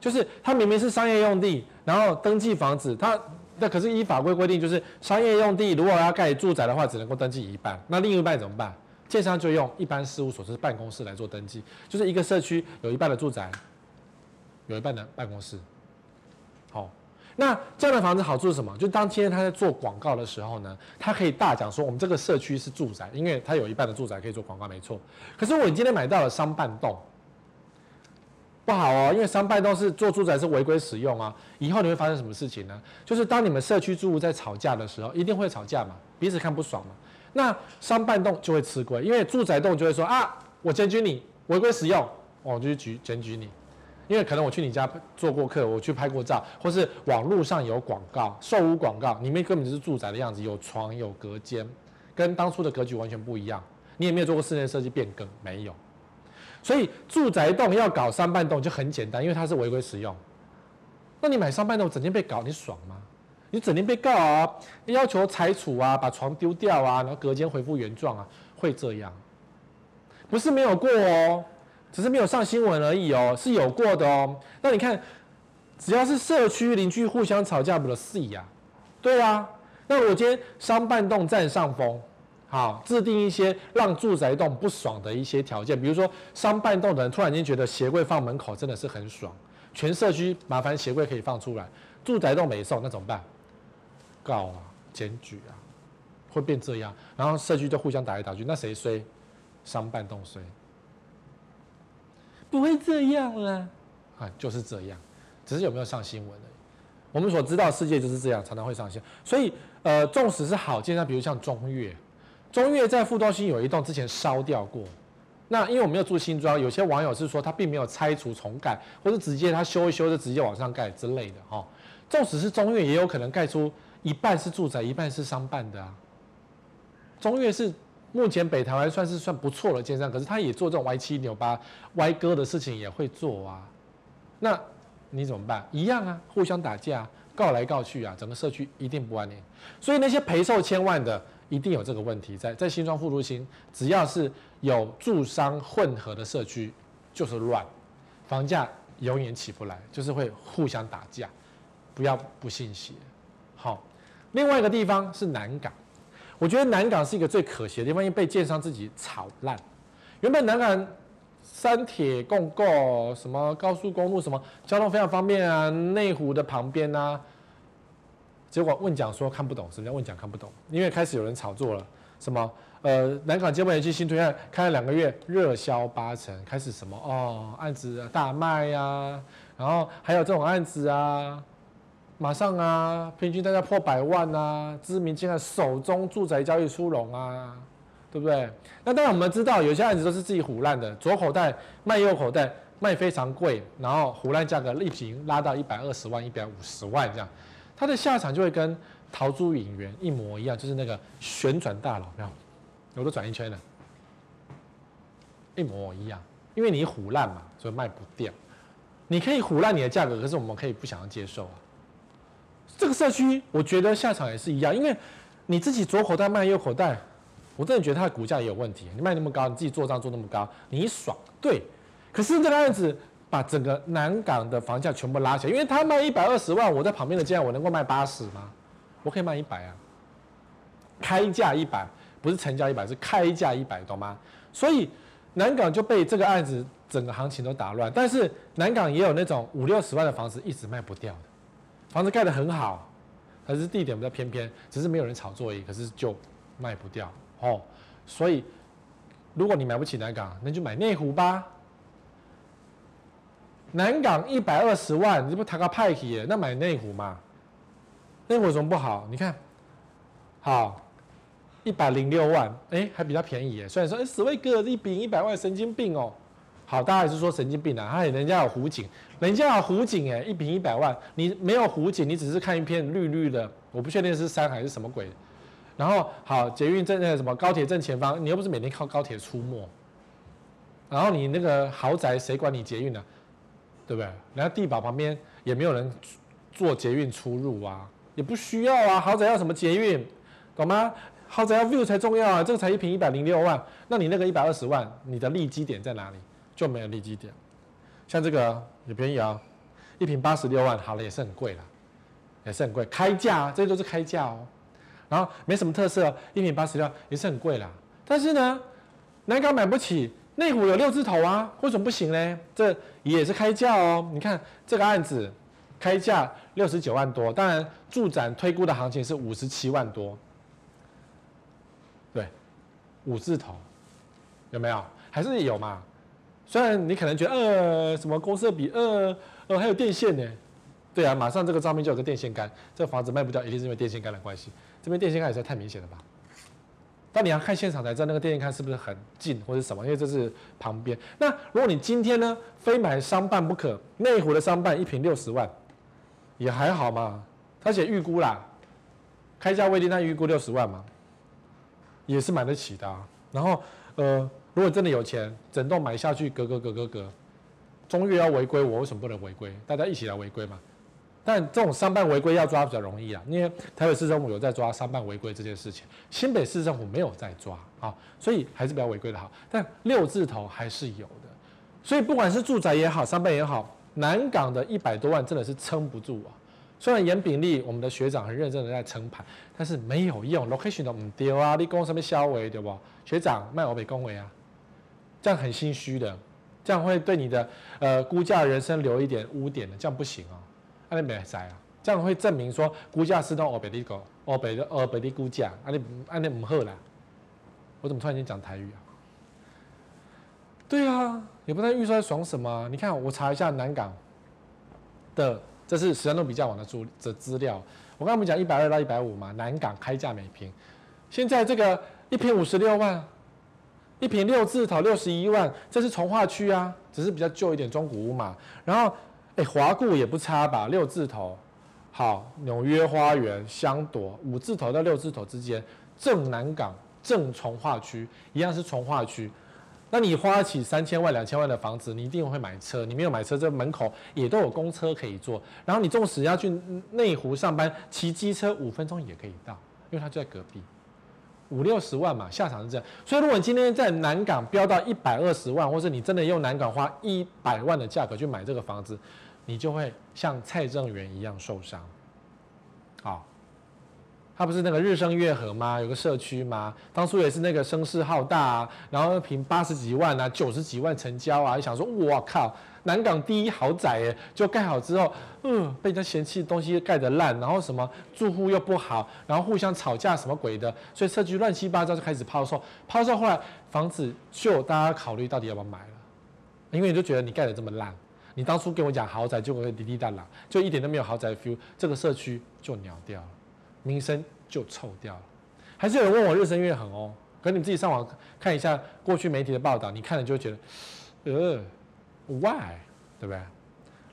就是它明明是商业用地，然后登记房子，它那可是依法规规定，就是商业用地如果要盖住宅的话，只能够登记一半，那另一半怎么办？建商就用一般事务所，就是办公室来做登记，就是一个社区有一半的住宅，有一半的办公室。那这样的房子好处是什么？就当今天他在做广告的时候呢，他可以大讲说我们这个社区是住宅，因为他有一半的住宅可以做广告，没错。可是我今天买到了商办栋，不好哦，因为商办栋是做住宅是违规使用啊。以后你会发生什么事情呢？就是当你们社区住户在吵架的时候，一定会吵架嘛，彼此看不爽嘛。那商办栋就会吃亏，因为住宅栋就会说啊，我检举你违规使用，我就去举检举你，因为可能我去你家做过客，我去拍过照，或是网络上有广告，售屋广告，里面根本就是住宅的样子，有床有隔间，跟当初的格局完全不一样，你也没有做过室内设计变更，没有，所以住宅栋要搞商办栋就很简单，因为它是违规使用，那你买商办栋整天被搞，你爽吗？你整天被告啊，要求拆除啊，把床丢掉啊，然后隔间恢复原状啊，会这样？不是没有过哦，只是没有上新闻而已哦，是有过的哦。那你看，只要是社区邻居互相吵架，不是戏呀？对啊。那我今天商办栋占上风，好，制定一些让住宅栋不爽的一些条件，比如说商办栋的人突然间觉得鞋柜放门口真的是很爽，全社区麻烦鞋柜可以放出来，住宅栋没送，那怎么办？告啊，检举啊，会变这样，然后社区就互相打来打去，那谁衰？商办栋衰？不会这样啊，啊，就是这样，只是有没有上新闻而已。我们所知道世界就是这样，常常会上新。所以，呃，纵使是好建商，比如像中越，中越在副都心有一栋之前烧掉过，那因为我没有住新庄，有些网友是说他并没有拆除重盖，或者直接他修一修就直接往上盖之类的哈。纵使是中越，也有可能盖出。一半是住宅，一半是商办的啊。中越是目前北台湾算是算不错的建商，可是他也做这种歪七扭八、歪歌的事情也会做啊。那你怎么办？一样啊，互相打架，告来告去啊，整个社区一定不安宁。所以那些赔售千万的，一定有这个问题在。在新庄副都心，只要是有住商混合的社区，就是乱，房价永远起不来，就是会互相打架。不要不信邪。好，另外一个地方是南港，我觉得南港是一个最可惜的地方，因为被建商自己炒烂。原本南港三铁共构，什么高速公路，什么交通非常方便啊，内湖的旁边啊，结果问讲说看不懂，什么叫问讲看不懂？因为开始有人炒作了，什么呃南港接驳园区新推案开了两个月，热销八成，开始什么哦案子大卖呀、啊，然后还有这种案子啊。马上啊，平均大家破百万啊，知名竟然手中住宅交易出笼啊，对不对？那当然我们知道，有些案子都是自己唬烂的，左口袋卖右口袋，卖非常贵，然后唬烂价格一坪拉到一百二十万、一百五十万这样，它的下场就会跟陶朱隐园一模一样，就是那个旋转大佬，没有？我都转一圈了，一模一样，因为你唬烂嘛，所以卖不掉。你可以唬烂你的价格，可是我们可以不想要接受啊。这个社区，我觉得下场也是一样，因为你自己左口袋卖右口袋，我真的觉得它的股价也有问题。你卖那么高，你自己做账做那么高，你爽对。可是这个案子把整个南港的房价全部拉起来，因为他卖一百二十万，我在旁边的价我能够卖八十吗？我可以卖一百啊，开价一百，不是成交一百，是开价一百，懂吗？所以南港就被这个案子整个行情都打乱。但是南港也有那种五六十万的房子一直卖不掉。房子盖得很好，可是地点比较偏偏，只是没有人炒作而已。可是就卖不掉哦，所以如果你买不起南港，那就买内湖吧。南港一百二十万，你这不谈个派系耶？那买内湖嘛？内湖有什么不好？你看，好，一百零六万，哎、还比较便宜耶。虽然说，哎、欸，史威格一坪一百万，神经病哦。好，大家也是说神经病啊！他人家有湖景，人家有湖景哎，一平一百万，你没有湖景，你只是看一片绿绿的，我不确定是山还是什么鬼。然后好，捷运正那个什么高铁正前方，你又不是每天靠高铁出没。然后你那个豪宅谁管你捷运呢、对不对？人家地堡旁边也没有人坐捷运出入啊，也不需要啊。豪宅要什么捷运？懂吗？豪宅要 view 才重要啊，这个才一平一百零六万，那你那个一百二十万，你的利基点在哪里？就没有利基点，像这个也便宜啊，一瓶八十六万，好了也是很贵了，也是很贵，开价这些都是开价哦，然后没什么特色，一瓶八十六也是很贵啦。但是呢，南港买不起，内湖有六字头啊，为什么不行呢？这也是开价哦，你看这个案子开价六十九万多，当然住展推估的行情是五十七万多，对，五字头有没有？还是有嘛？虽然你可能觉得呃什么公设比呃呃还有电线呢，对啊，马上这个照片就有个电线杆，这房子卖不掉，一定是因为电线杆的关系。这边电线杆也是太明显了吧？但你要看现场才知道那个电线杆是不是很近或者什么，因为这是旁边。那如果你今天呢非买商办不可，内湖的商办一平六十万，也还好嘛。他写预估啦，开价未定，那预估六十万嘛，也是买得起的。然后呃。如果真的有钱，整栋买下去，格格格格格，中越要违规，我为什么不能违规？大家一起来违规嘛。但这种商办违规要抓比较容易啊，因为台北市政府有在抓商办违规这件事情，新北市政府没有在抓啊，所以还是比较违规的好。但六字头还是有的，所以不管是住宅也好，商办也好，南港的一百多万真的是撑不住啊。虽然严炳立我们的学长很认真的在撑盘，但是没有用，location 都唔丢啊，你讲什么销委对不？学长卖我北恭维啊。这样很心虚的，这样会对你的呃估价人生留一点污点的，这样不行哦。阿你没在啊，这样会证明说估价是都欧北的个欧北的欧北的估价，阿你阿你唔好啦。我怎么突然间讲台语啊？对啊，也不知道预算爽什么。你看我查一下南港的，这是实价登比较网的资的资料。我刚刚不讲一百二到一百五嘛，南港开价每平，现在这个一坪五十六万。一坪六字头六十一万，这是重划区啊，只是比较旧一点中古屋嘛。然后，哎，华固也不差吧，六字头，好，纽约花园、香朵五字头到六字头之间，正南港、正重划区一样是重划区。那你花起三千万、两千万的房子，你一定会买车。你没有买车，这门口也都有公车可以坐。然后你纵使要去内湖上班，骑机车五分钟也可以到，因为它就在隔壁。五六十万嘛，下场是这样。所以如果你今天在南港飙到一百二十万，或是你真的用南港花一百万的价格去买这个房子，你就会像蔡正元一样受伤。好。他不是那个日升月和吗？有个社区吗？当初也是那个声势浩大啊，然后凭八十几万啊、九十几万成交啊，就想说哇靠，南港第一豪宅哎，就盖好之后，嗯，被人家嫌弃东西盖得烂，然后什么住户又不好，然后互相吵架什么鬼的，所以社区乱七八糟就开始抛售，抛售后来房子就大家考虑到底要不要买了，因为你就觉得你盖得这么烂，你当初跟我讲豪宅就会滴滴答答，就一点都没有豪宅 feel，这个社区就鸟掉了。名声就臭掉了，还是有人问我日升月恒哦，可你们自己上网看一下过去媒体的报道，你看了就会觉得，呃，why，对不对？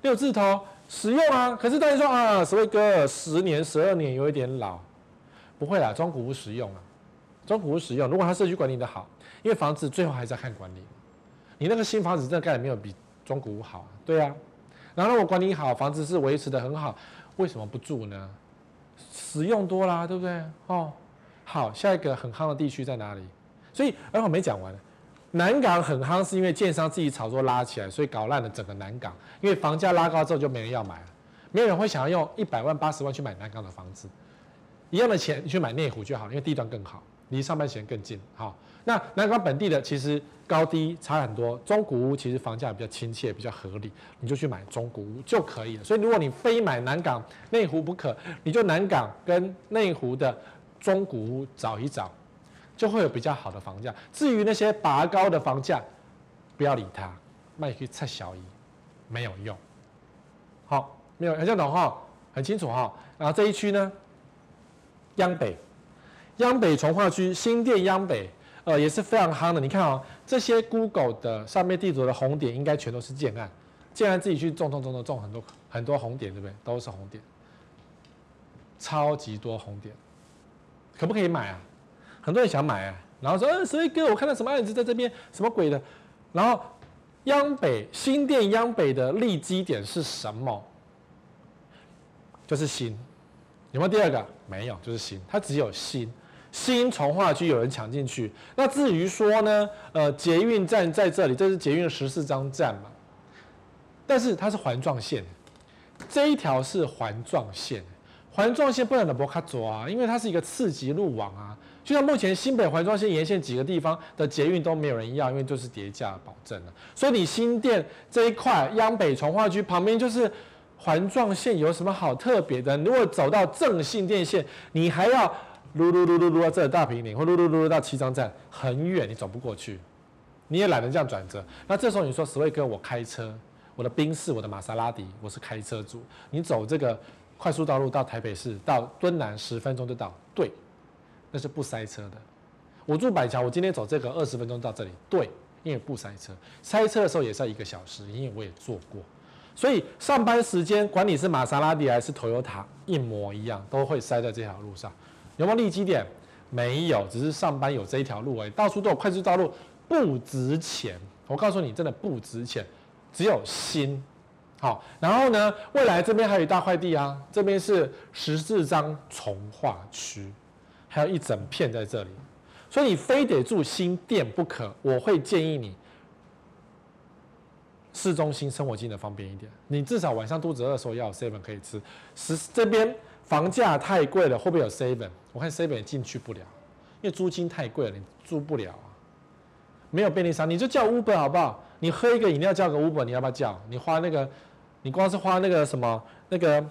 六字头实用啊，可是大家说啊，所谓哥十年、十二年有一点老，不会啦，中古屋实用啊，中古屋实用，如果他社区管理的好，因为房子最后还是要看管理，你那个新房子真的盖的没有比中古屋好，对啊，然后如果管理好，房子是维持的很好，为什么不住呢？使用多啦，对不对？哦，好，下一个很夯的地区在哪里？所以，而我没讲完。南港很夯，是因为建商自己炒作拉起来，所以搞烂了整个南港。因为房价拉高之后，就没人要买了，没有人会想要用一百万、八十万去买南港的房子。一样的钱，你去买内湖就好，因为地段更好，离上班时间更近。好，那南港本地的其实高低差很多，中古屋其实房价比较亲切，比较合理，你就去买中古屋就可以了。所以，如果你非买南港内湖不可，你就南港跟内湖的中古屋找一找，就会有比较好的房价。至于那些拔高的房价，不要理它，卖去拆小姨，没有用。好，没有，很像懂哈，很清楚哈。然后这一区呢？央北，央北从化区新店央北，呃，也是非常夯的。你看哦，这些 Google 的上面地图的红点，应该全都是建案。建案自己去种种种种种很多很多红点，对不对？都是红点，超级多红点，可不可以买啊？很多人想买啊，然后说，呃，所以哥，我看到什么案子在这边，什么鬼的？然后央北新店央北的利基点是什么？就是新。有没有第二个？没有，就是新，它只有新新重划区有人抢进去。那至于说呢，呃，捷运站在这里，这是捷运十四张站嘛，但是它是环状线，这一条是环状线，环状线不能的不卡走啊，因为它是一个次级路网啊。就像目前新北环状线沿线几个地方的捷运都没有人要，因为就是叠价保证了。所以你新店这一块央北重划区旁边就是。环状线有什么好特别的？如果走到正信电线，你还要噜噜噜噜噜到这大坪林，或噜噜噜噜到七张站，很远，你走不过去，你也懒得这样转折。那这时候你说，Sway 哥，我开车，我的宾士，我的玛莎拉蒂，我是开车族，你走这个快速道路到台北市，到敦南十分钟就到，对，那是不塞车的。我住板桥，我今天走这个二十分钟到这里，对，因为不塞车，塞车的时候也是要一个小时，因为我也坐过。所以上班时间，管你是玛莎拉蒂还是 Toyota，一模一样，都会塞在这条路上。有没有利基点？没有，只是上班有这一条路而已。到处都有快速道路，不值钱。我告诉你，真的不值钱，只有心。好，然后呢，未来这边还有一大块地啊，这边是十四张重划区，还有一整片在这里，所以你非得住新店不可。我会建议你。市中心生活经济方便一点，你至少晚上肚子饿的时候要有 seven 可以吃。十这边房价太贵了，会不会有 seven？我看 seven 也进去不了，因为租金太贵了，你租不了啊。没有便利商，你就叫 Uber 好不好？你喝一个饮料叫个 Uber，你要不要叫？你花那个，你光是花那个什么那个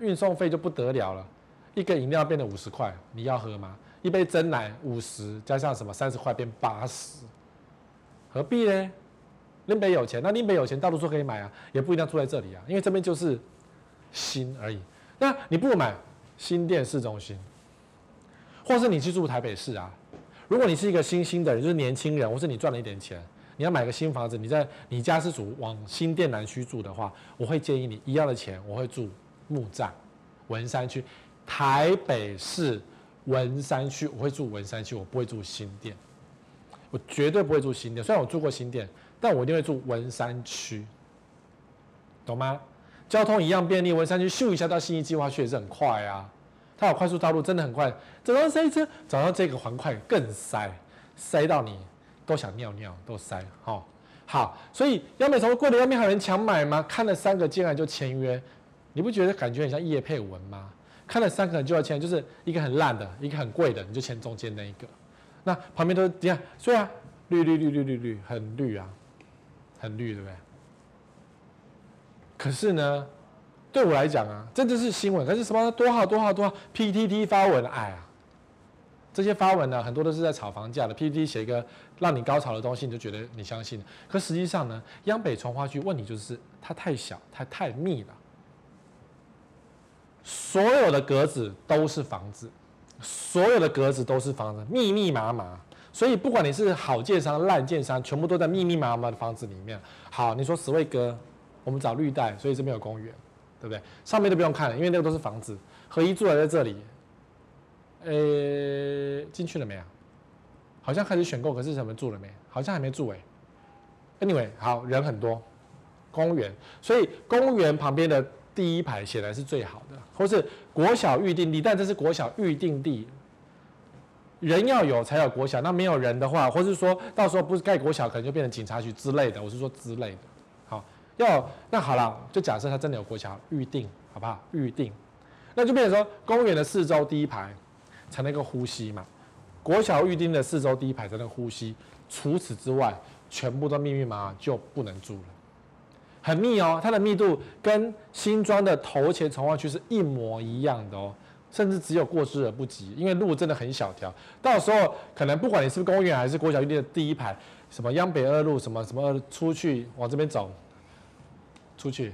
运送费就不得了了，一个饮料变得五十块，你要喝吗？一杯真奶五十，加上什么三十块变八十，何必呢？林北有钱，那林北有钱，到处都可以买啊，也不一定要住在这里啊，因为这边就是新而已。那你不买新店市中心，或是你去住台北市啊。如果你是一个新兴的人，就是年轻人，或是你赚了一点钱，你要买个新房子，你在你家是住往新店南区住的话，我会建议你一样的钱，我会住木栅。文山区，台北市文山区，我会住文山区，我不会住新店，我绝对不会住新店。虽然我住过新店，但我一定会住文山区，懂吗？交通一样便利，文山区咻一下到信义计划区也是很快啊，它有快速道路，真的很快。早上塞车，早上这个环快更塞，塞到你都想尿尿，都塞，哦好，所以央北重划过了，央面还有人抢买吗？看了三个进来就签约，你不觉得感觉很像叶配文吗？看了三个人就要签，就是一个很烂的，一个很贵的，你就签中间那一个。那旁边都是这样，所以啊，绿绿绿绿绿绿，很绿啊，很绿，对不对？可是呢，对我来讲啊，这就是新闻。可是什么多好多好多好，PTT 发文，哎呀。这些发文呢，很多都是在炒房价的。PPT 写一个让你高潮的东西，你就觉得你相信。可实际上呢，央北重划区问题就是它太小，它太密了。所有的格子都是房子，所有的格子都是房子，密密麻麻。所以不管你是好建商、烂建商，全部都在密密麻麻的房子里面。好，你说十位哥，我们找绿带，所以这边有公园，对不对？上面都不用看了，因为那个都是房子。合一住还在这里。呃，进去了没有？好像开始选购，可是什么住了没？好像还没住哎。Anyway，好，人很多，公园，所以公园旁边的第一排显然是最好的，或是国小预定地，但这是国小预定地，人要有才有国小，那没有人的话，或是说到时候不是盖国小，可能就变成警察局之类的，我是说之类的。要那好了，就假设他真的有国小预定，好不好？预定，那就变成说公园的四周第一排。才能够呼吸嘛，国小预定的四周第一排才能呼吸，除此之外，全部都密密麻麻就不能住了，很密哦，它的密度跟新庄的头前重划区是一模一样的哦，甚至只有过之而不及，因为路真的很小条，到时候可能不管你是公园还是国小预定的第一排，什么央北二路什么什么出去往这边走，出去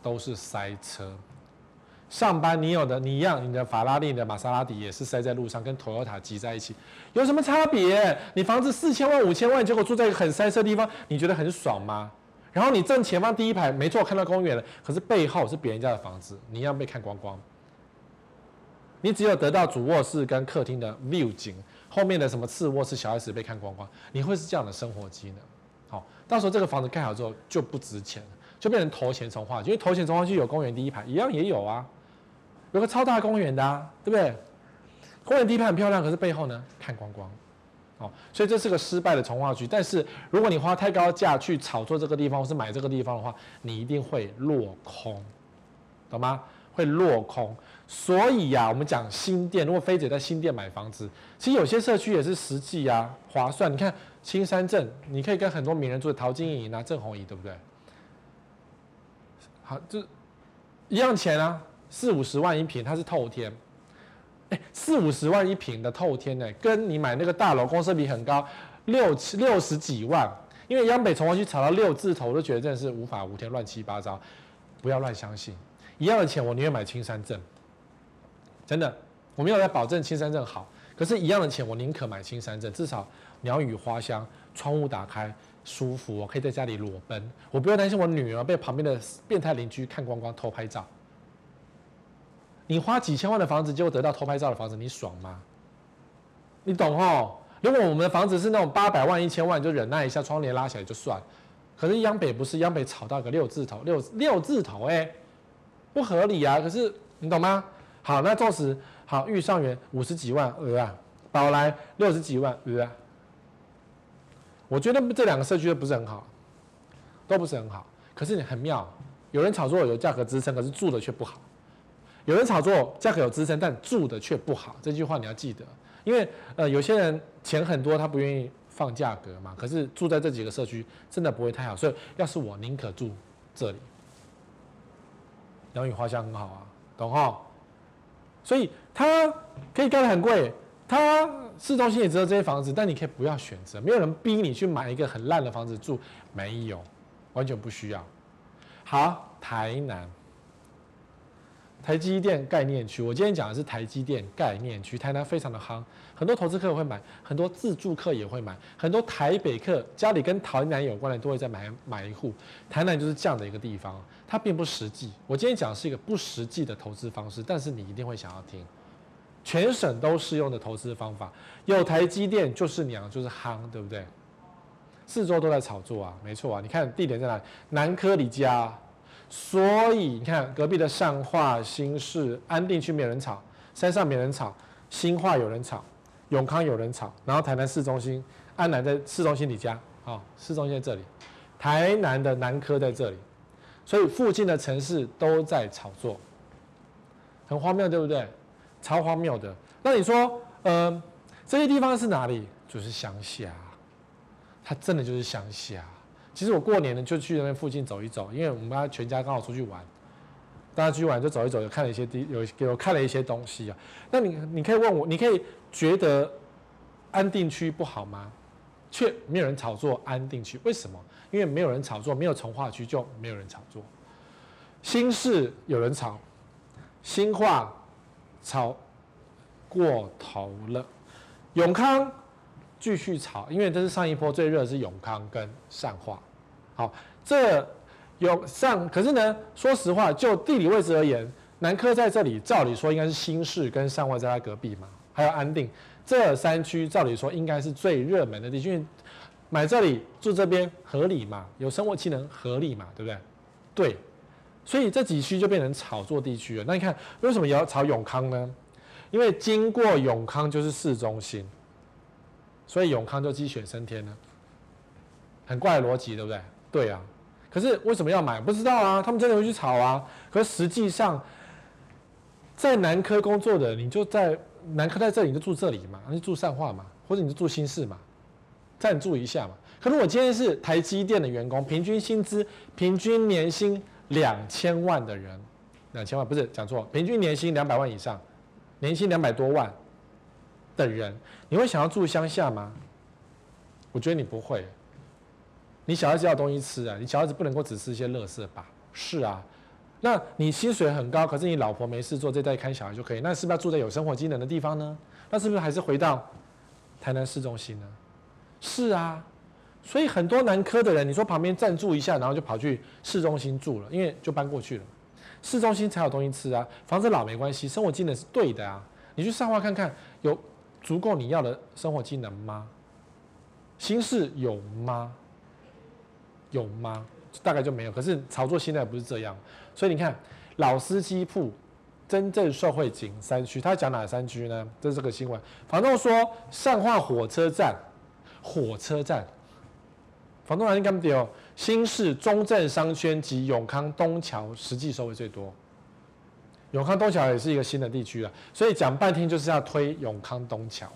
都是塞车。上班你有的你一样，你的法拉利、你的玛莎拉蒂也是塞在路上，跟 Toyota 挤在一起，有什么差别？你房子四千万、五千万，结果住在一个很塞车的地方，你觉得很爽吗？然后你正前方第一排，没错，看到公园了，可是背后是别人家的房子，你一样被看光光。你只有得到主卧室跟客厅的 view 景，后面的什么次卧室、小 S 被看光光，你会是这样的生活机能？好，到时候这个房子盖好之后就不值钱了，就变成头前重划区，因为头前重化区有公园第一排，一样也有啊。有个超大公园的啊，对不对？公园第一排很漂亮，可是背后呢，看光光，哦，所以这是个失败的重化区。但是如果你花太高价去炒作这个地方，或是买这个地方的话，你一定会落空，懂吗？会落空。所以呀、我们讲新店，如果菲姐在新店买房子，其实有些社区也是实际啊，划算。你看青山镇，你可以跟很多名人住，陶晶莹啊、郑弘仪，对不对？好，就一样钱啊。四五十万一平，它是透天，哎，四五十万一平的透天呢，跟你买那个大楼，公设比很高，六七六十几万，因为央北重划区炒到六字头，我都觉得真的是无法无天，乱七八糟，不要乱相信。一样的钱，我宁愿买青山镇，真的，我没有在保证青山镇好，可是，一样的钱，我宁可买青山镇，至少鸟语花香，窗户打开舒服，我可以在家里裸奔，我不用担心我女儿被旁边的变态邻居看光光偷拍照。你花几千万的房子，结果得到偷拍照的房子，你爽吗？你懂哦？如果我们的房子是那种八百万、一千万，就忍耐一下，窗帘拉起来就算。可是央北不是，央北炒到个六字头，六六字头哎，不合理啊！可是你懂吗？好，那纵使好，遇上元五十几万额啊，宝来六十几万额啊，我觉得这两个社区都不是很好，都不是很好。可是你很妙，有人炒作有价格支撑，可是住的却不好。有人炒作价格有支撑，但住的却不好。这句话你要记得，因为呃有些人钱很多，他不愿意放价格嘛。可是住在这几个社区真的不会太好，所以要是我宁可住这里。鸟语花香很好啊，懂哈？所以它可以盖得很贵，它市中心也只有这些房子，但你可以不要选择，没有人逼你去买一个很烂的房子住，没有，完全不需要。好，台南。台积电概念区，我今天讲的是台积电概念区，台南非常的夯，很多投资客会买，很多自住客也会买，很多台北客家里跟台南有关的都会再买买一户。台南就是这样的一个地方，它并不实际。我今天讲的是一个不实际的投资方式，但是你一定会想要听，全省都适用的投资方法，有台积电就是娘，就是夯，对不对？四周都在炒作啊，没错啊，你看地点在哪？南科李家。所以你看，隔壁的上化、新市、安定区没人炒，山上没人炒，新化有人炒，永康有人炒，然后台南市中心，安南在市中心里家，啊，市中心在这里，台南的南科在这里，所以附近的城市都在炒作，很荒谬，对不对？超荒谬的。那你说，呃，这些地方是哪里？就是乡下，它真的就是乡下。其实我过年呢就去那边附近走一走，因为我们家全家刚好出去玩，大家出去玩就走一走，有看了一些地，有给我看了一些东西啊。那你你可以问我，你可以觉得安定区不好吗？却没有人炒作安定区，为什么？因为没有人炒作，没有重划区就没有人炒作。新市有人炒，新化炒过头了，永康。继续炒，因为这是上一波最热的是永康跟善化。好，这有上，可是呢，说实话，就地理位置而言，南科在这里，照理说应该是新市跟善化在它隔壁嘛，还有安定这三区，照理说应该是最热门的地区，买这里住这边合理嘛，有生活机能合理嘛，对不对？对，所以这几区就变成炒作地区了。那你看为什么也要炒永康呢？因为经过永康就是市中心。所以永康就鸡犬升天了，很怪的逻辑，对不对？对啊，可是为什么要买？不知道啊，他们真的会去炒啊。可是实际上，在南科工作的，你就在南科在这里，你就住这里嘛，你就住善化嘛，或者你就住新市嘛，暂住一下嘛。可是我今天是台积电的员工，平均薪资平均年薪两千万的人，两千万不是讲错，平均年薪两百万以上，年薪两百多万。的人，你会想要住乡下吗？我觉得你不会。你小孩子要东西吃啊，你小孩子不能够只吃一些垃圾吧？是啊。那你薪水很高，可是你老婆没事做，在家看小孩就可以，那是不是要住在有生活机能的地方呢？那是不是还是回到台南市中心呢？是啊。所以很多南科的人，你说旁边暂住一下，然后就跑去市中心住了，因为就搬过去了。市中心才有东西吃啊，房子老没关系，生活机能是对的啊。你去善化看看，有。足够你要的生活机能吗？新市有吗？有吗？大概就没有。可是炒作现在不是这样，所以你看老司机铺真正受惠景三区，他讲哪三区呢？这是个新闻。房东说善化火车站，火车站，房东哪里干不掉？新市中正商圈及永康东桥实际收益最多。永康东桥也是一个新的地区了，所以讲半天就是要推永康东桥。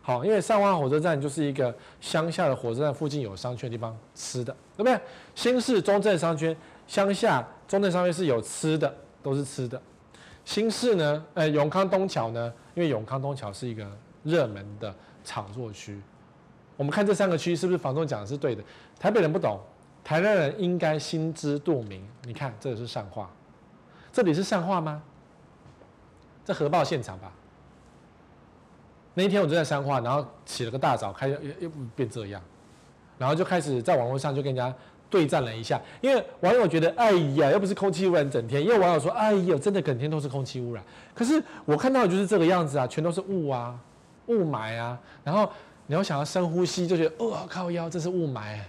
好，因为善化火车站就是一个乡下的火车站，附近有商圈的地方吃的，对不对？新市中正商圈，乡下中正商圈是有吃的，都是吃的。新市呢，呃，永康东桥呢，因为永康东桥是一个热门的炒作区。我们看这三个区是不是房东讲的是对的？台北人不懂，台南人应该心知肚明。你看，这个是善化。这里是善化吗？在核爆现场吧。那一天我就在善化，然后起了个大早，开又又变这样，然后就开始在网络上就跟人家对战了一下。因为网友觉得，哎呀，又不是空气污染整天。因为网友说，哎呀，真的整天都是空气污染。可是我看到的就是这个样子啊，全都是雾啊，雾霾啊。然后你要想要深呼吸，就觉得，哦，靠腰，这是雾霾，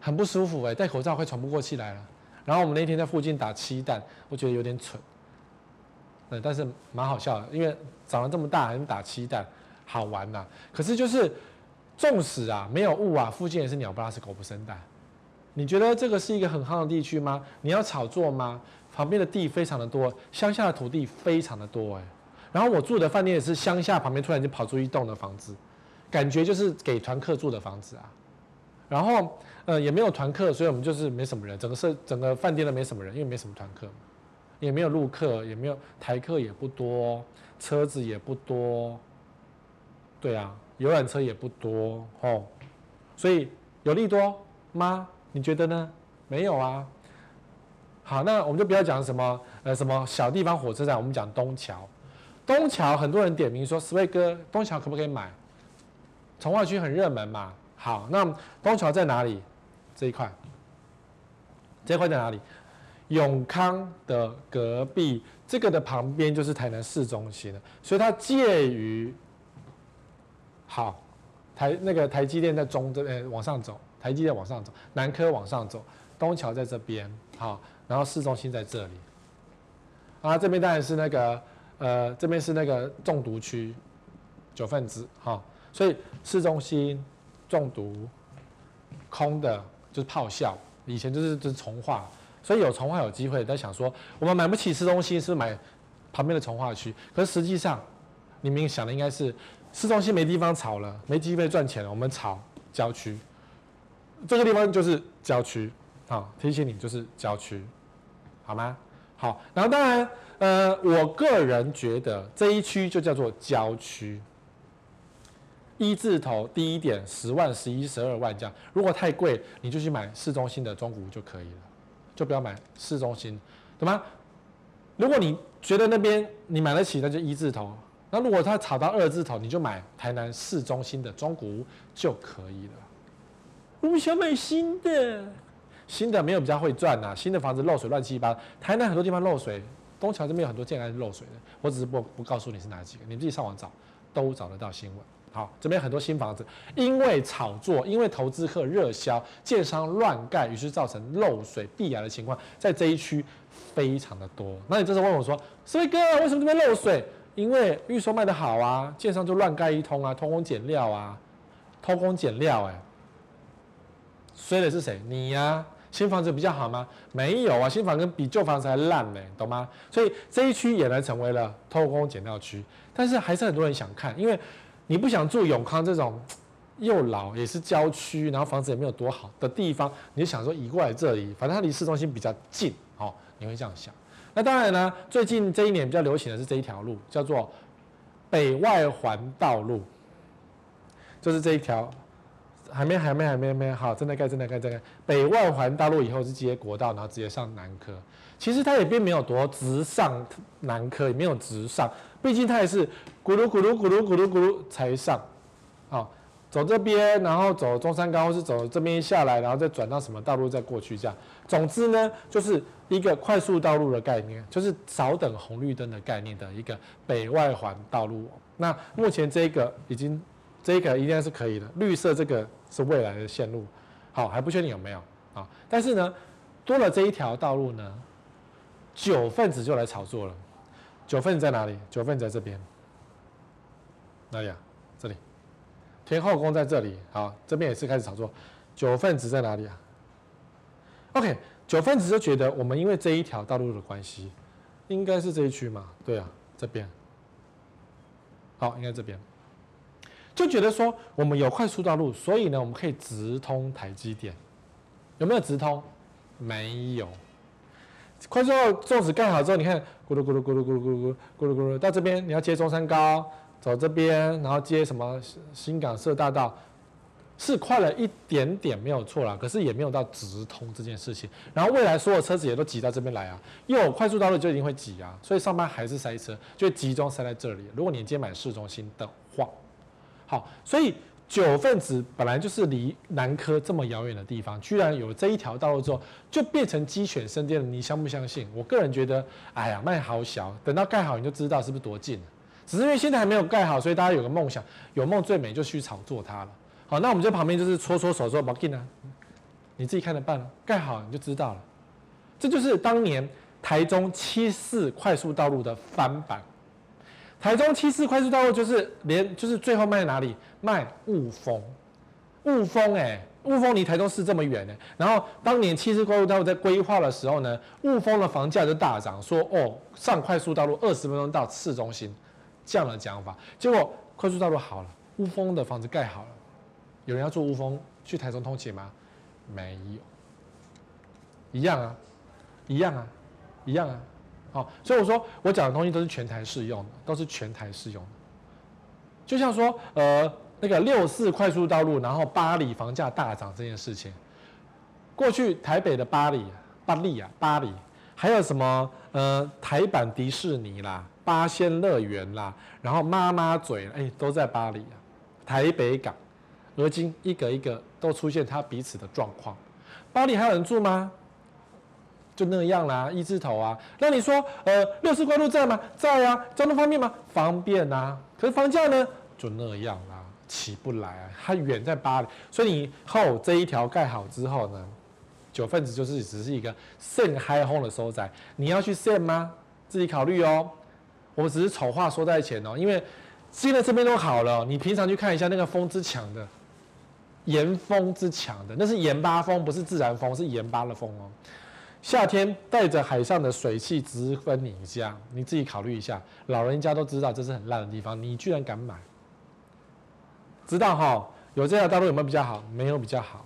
很不舒服哎，戴口罩快喘不过气来了。然后我们那天在附近打漆弹，我觉得有点蠢，但是蛮好笑的，因为长了这么大还打漆弹，好玩呐、可是就是，纵使啊没有雾啊，附近也是鸟不拉屎狗不生蛋。你觉得这个是一个很夯的地区吗？你要炒作吗？旁边的地非常的多，乡下的土地非常的多哎。然后我住的饭店也是乡下旁边突然就跑出一栋的房子，感觉就是给团客住的房子啊。然后。呃，也没有团客，所以我们就是没什么人，整个社整个饭店都没什么人，因为没什么团客，也没有陆客，也没有台客，也不多，车子也不多，对啊，游览车也不多，哦，所以有利多吗？你觉得呢？没有啊，好，那我们就不要讲什么呃什么小地方火车站，我们讲东桥。东桥很多人点名说，十位哥，东桥可不可以买？重划区很热门嘛。好，那东桥在哪里？这一块，这一块在哪里？永康的隔壁，这个的旁边就是台南市中心了，所以它介于好台那个台积电在中这边往上走，台积电往上走，南科往上走，东桥在这边，好，然后市中心在这里，啊，这边当然是那个呃，这边是那个中毒区，九份子，好，所以市中心中毒空的就是炮校，以前就是就是从化。所以有从化有机会，在想说我们买不起市中心，是买旁边的从化区？可是实际上，你们想的应该是市中心没地方炒了，没机会赚钱了，我们炒郊区。这个地方就是郊区，好，提醒你就是郊区，好吗？好，然后当然，呃，我个人觉得这一区就叫做郊区，一字头低一点十万、十一、十二万这样。如果太贵，你就去买市中心的中古屋就可以了。就不要买市中心，懂吗？如果你觉得那边你买得起，那就一字头。那如果它炒到二字头，你就买台南市中心的中古屋就可以了。我们想买新的，新的没有比较会赚呐。新的房子漏水乱七八糟，台南很多地方漏水，东桥这边有很多建案是漏水的。我只是不不告诉你是哪几个，你自己上网找都找得到新闻。好，这边很多新房子，因为炒作，因为投资客热销，建商乱盖，于是造成漏水、壁癌的情况，在这一区非常的多。那你这时候问我说：“所以哥，为什么这边漏水？因为预售卖的好啊，建商就乱盖一通啊，偷工减料啊，偷工减料哎、欸。衰的是谁？你呀、新房子比较好吗？没有啊，新房子比旧房子还烂呢、懂吗？所以这一区也来成为了偷工减料区，但是还是很多人想看，因为。你不想住永康这种又老也是郊区，然后房子也没有多好的地方，你就想说移过来这里，反正它离市中心比较近，哦，你会这样想。那当然呢，最近这一年比较流行的是这一条路，叫做北外环道路，就是这一条，还没还没还没还没好，正在盖正在盖正在盖。北外环道路以后是接国道，然后直接上南科。其实它也并没有多直上南科，也没有直上，毕竟它也是咕噜咕噜咕噜咕噜咕噜才上，啊，走这边，然后走中山高，或是走这边下来，然后再转到什么道路再过去这样。总之呢，就是一个快速道路的概念，就是少等红绿灯的概念的一个北外环道路。那目前这个已经，这个应该是可以的，绿色这个是未来的线路，好，还不确定有没有啊？但是呢，多了这一条道路呢。九份子就来炒作了，九份在哪里？九份在这边，哪里啊？这里，天后宫在这里。好，这边也是开始炒作。九份子在哪里啊？OK，九份子就觉得我们因为这一条道路的关系，应该是这一区嘛？对啊，这边。好，应该这边，就觉得说我们有快速道路，所以呢，我们可以直通台积电。有没有直通？没有。快速道路纵使盖好之后，你看咕噜咕噜咕噜咕噜咕噜咕噜咕噜，到这边你要接中山高，走这边，然后接什么新港社大道，是快了一点点没有错啦，可是也没有到直通这件事情。然后未来所有车子也都挤到这边来啊，又有快速道路就一定会挤啊，所以上班还是塞车，就集中塞在这里。如果你今天买市中心的话，好，所以。九份子本来就是离南科这么遥远的地方，居然有这一条道路之后，就变成鸡犬升天了。你相不相信？我个人觉得，哎呀，卖好小，等到盖好你就知道是不是多近了。只是因为现在还没有盖好，所以大家有个梦想，有梦最美，就去炒作它了。好，那我们在旁边就是搓搓手说，不要紧啊，你自己看着办了。盖好你就知道了。这就是当年台中七四快速道路的翻版。台中七四快速道路就是连就是最后卖哪里？卖雾峰，雾峰哎，雾峰离台中市这么远呢。然后当年七四快速道路在规划的时候呢，雾峰的房价就大涨，说哦上快速道路二十分钟到市中心，这样的讲法。结果快速道路好了，雾峰的房子盖好了，有人要住雾峰去台中通勤吗？没有，一样啊，一样啊，一样啊。好，所以我说我讲的东西都是全台适用的，都是全台适用的。就像说，呃，那个六四快速道路，然后八里房价大涨这件事情，过去台北的八里、八里啊、八里，还有什么呃台版迪士尼啦、八仙乐园啦，然后妈妈嘴，哎、都在巴黎啊。台北港，如今一个一个都出现它彼此的状况。巴黎还有人住吗？就那样啦，一字头啊。那你说，呃，六四关路在吗？在啊。交通方便吗？方便啊。可是房价呢？就那样啦，起不来啊。它远在巴黎，所以你后这一条盖好之后呢，九份子就是只是一个盛嗨轰的收窄。你要去盛吗？自己考虑哦。我只是丑话说在前哦，因为现在这边都好了，你平常去看一下那个风之强的，盐风之强的，那是盐巴风，不是自然风，是盐巴的风哦。夏天带着海上的水汽直奔你家，你自己考虑一下。老人家都知道这是很烂的地方，你居然敢买？知道哈？有这条道路有没有比较好？没有比较好，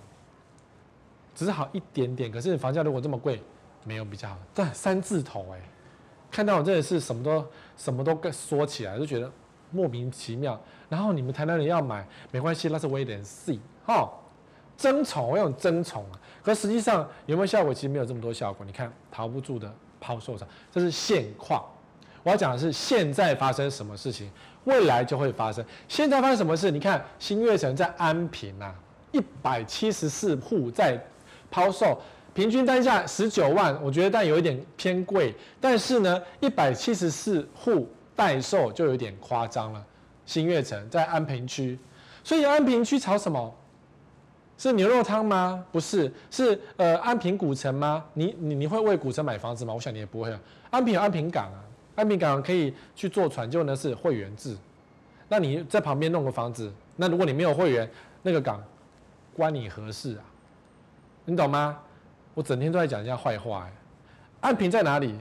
只是好一点点。可是房价如果这么贵，没有比较好。但三字头哎，看到我真的是什么都什么都跟说起来，就觉得莫名其妙。然后你们台南人要买没关系，那是 wait and see 哈。争宠，我用争宠啊，可实际上有没有效果？其实没有这么多效果。你看，逃不住的抛售上，这是现况。我要讲的是现在发生什么事情，未来就会发生。现在发生什么事？你看，新月城在安平啊，一百七十四户在抛售，平均单价十九万，我觉得但有一点偏贵。但是呢，一百七十四户待售就有点夸张了。新月城在安平区，所以安平区炒什么？是牛肉汤吗？不是，是呃安平古城吗？你你你会为古城买房子吗？我想你也不会啊。安平有安平港啊，安平港可以去坐船，就呢是会员制。那你在旁边弄个房子，那如果你没有会员，那个港关你何事啊？你懂吗？我整天都在讲人家坏话哎。安平在哪里？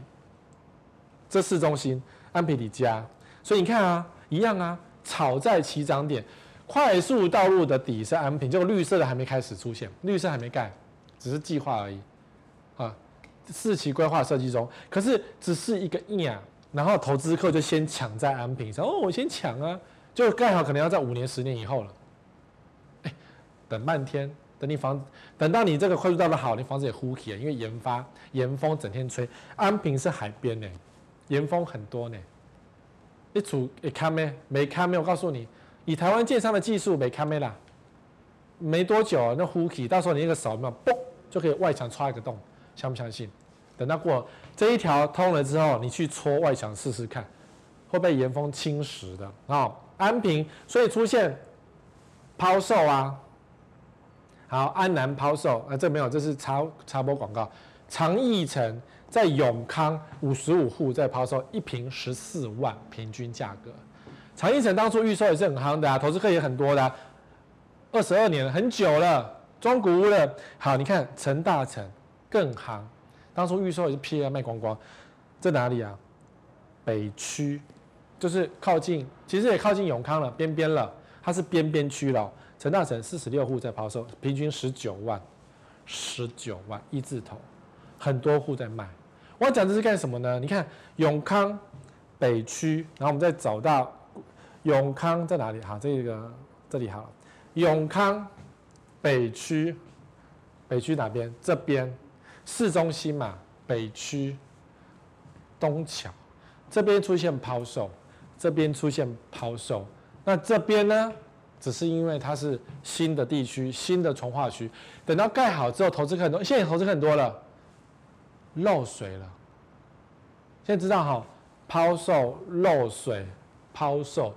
这市中心，安平你家，所以你看啊，一样啊，炒在起涨点。快速道路的底是安平，这个绿色的还没开始出现，绿色还没盖，只是计划而已，啊，四期规划设计中，可是只是一个样，然后投资客就先抢在安平上，哦，我先抢啊，就盖好可能要在五年、十年以后了，哎，等半天，等你房，等到你这个快速道路好，你房子也呼起了，因为盐发盐风整天吹，安平是海边呢，盐风很多呢，一组一看没？没看没？我告诉你。以台湾建商的技术，没看没啦，没多久那呼气，到时候你那个手没有，嘣就可以外墙戳一个洞，相不相信？等到过这一条通了之后，你去戳外墙试试看，会被盐风侵蚀的啊。安平所以出现抛售啊，好，安南抛售啊，这没有，这是插插播广告。长义城在永康五十五户在抛售，一平十四万平均价格。长义城当初预售也是很夯的啊，投资客也很多的啊，二十二年了，很久了，中古屋了。好，你看成大城更夯，当初预售也是批了卖光光。在哪里啊？北区，就是靠近，其实也靠近永康了，边边了，它是边边区了。成大城四十六户在抛售，平均十九万，十九万一字头，很多户在卖。我要讲这是干什么呢？你看永康北区，然后我们再找到。永康在哪里？好，这个这里好了。永康北区，北区哪边？这边市中心嘛，北区东桥这边出现抛售，这边出现抛售。那这边呢？只是因为它是新的地区，新的从化区。等到盖好之后，投资客很多，现在投资客很多了，漏水了。现在知道哈，抛售漏水，抛售。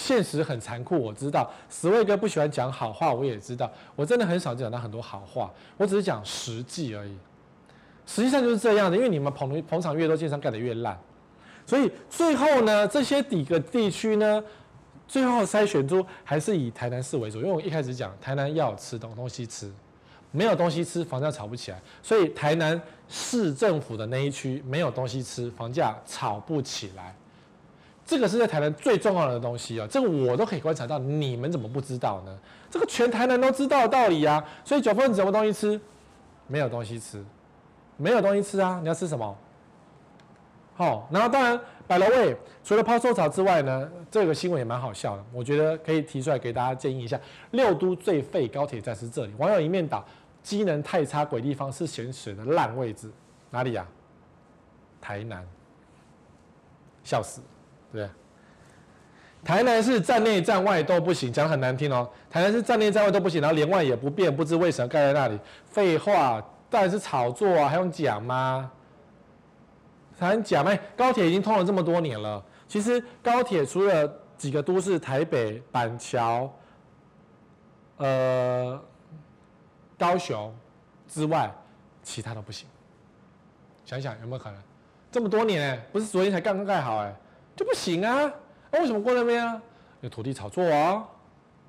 现实很残酷，我知道。十位哥不喜欢讲好话，我也知道。我真的很少讲到很多好话，我只是讲实际而已。实际上就是这样的，因为你们捧捧场越多，建商盖得越烂。所以最后呢，这些几个地区呢，最后筛选出还是以台南市为主。因为我一开始讲，台南要吃东东西吃，没有东西吃，房价炒不起来。所以台南市政府的那一区没有东西吃，房价炒不起来。这个是在台南最重要的东西哦，这个我都可以观察到，你们怎么不知道呢？这个全台南都知道的道理啊。所以九份什么东西吃？没有东西吃，没有东西吃啊！你要吃什么？好，然后当然百楼位除了抛售潮之外呢，这个新闻也蛮好笑的，我觉得可以提出来给大家建议一下。六都最废高铁站是这里，网友一面倒，机能太差、鬼地方是咸水的烂位置，哪里呀、啊？台南，笑死，对？台南是站内站外都不行，讲很难听哦。台南是站内站外都不行，然后连外也不变，不知为什么盖在那里。废话，当然是炒作啊，还用讲吗？还讲吗？高铁已经通了这么多年了，其实高铁除了几个都市，台北、板桥、呃、高雄之外，其他都不行。想想有没有可能？这么多年，不是昨天才刚刚盖好，哎，就不行啊。那、为什么过那边啊？有土地炒作啊，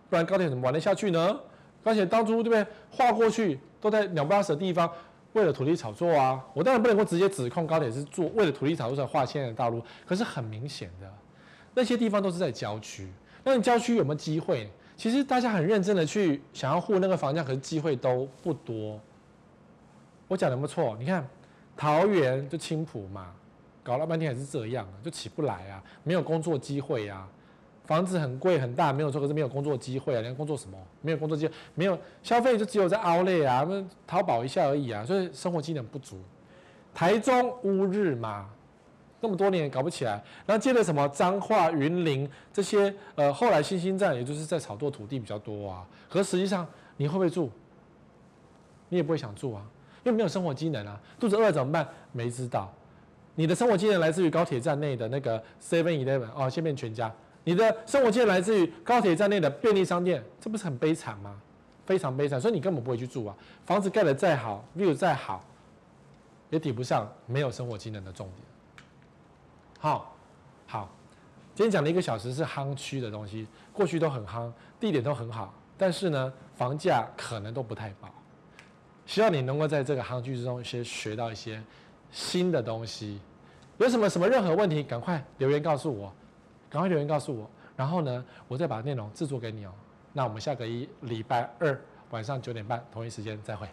不然高铁怎么玩得下去呢？而且当初对不对，划过去都在鸟不拉屎的地方，为了土地炒作啊。我当然不能够直接指控高铁是做为了土地炒作才划现在的道路，可是很明显的，那些地方都是在郊区。那你郊区有没有机会？其实大家很认真的去想要护那个房价，可是机会都不多。我讲的没错，你看桃园就青埔嘛。搞了半天还是这样，就起不来啊，没有工作机会啊，房子很贵很大，没有错，可是没有工作机会啊，你要工作什么？没有工作机，没有消费就只有在凹累啊，那淘宝一下而已啊，所以生活机能不足。台中乌日嘛，那么多年搞不起来，然后接着什么彰化、云林这些，呃，后来新兴站也就是在炒作土地比较多啊，可实际上你会不会住？你也不会想住啊，因为没有生活机能啊，肚子饿怎么办？没知道。你的生活技能来自于高铁站内的那个 Seven Eleven 哦，现变全家。你的生活技能来自于高铁站内的便利商店，这不是很悲惨吗？非常悲惨，所以你根本不会去住啊。房子盖得再好，view 再好，也抵不上没有生活技能的重点。好，好，今天讲了一个小时是夯区的东西，过去都很夯，地点都很好，但是呢，房价可能都不太保。希望你能够在这个夯区之中先学到一些。新的东西，有什么什么任何问题，赶快留言告诉我，赶快留言告诉我，然后呢，我再把内容制作给你哦。那我们下个一礼拜二晚上九点半同一时间再会。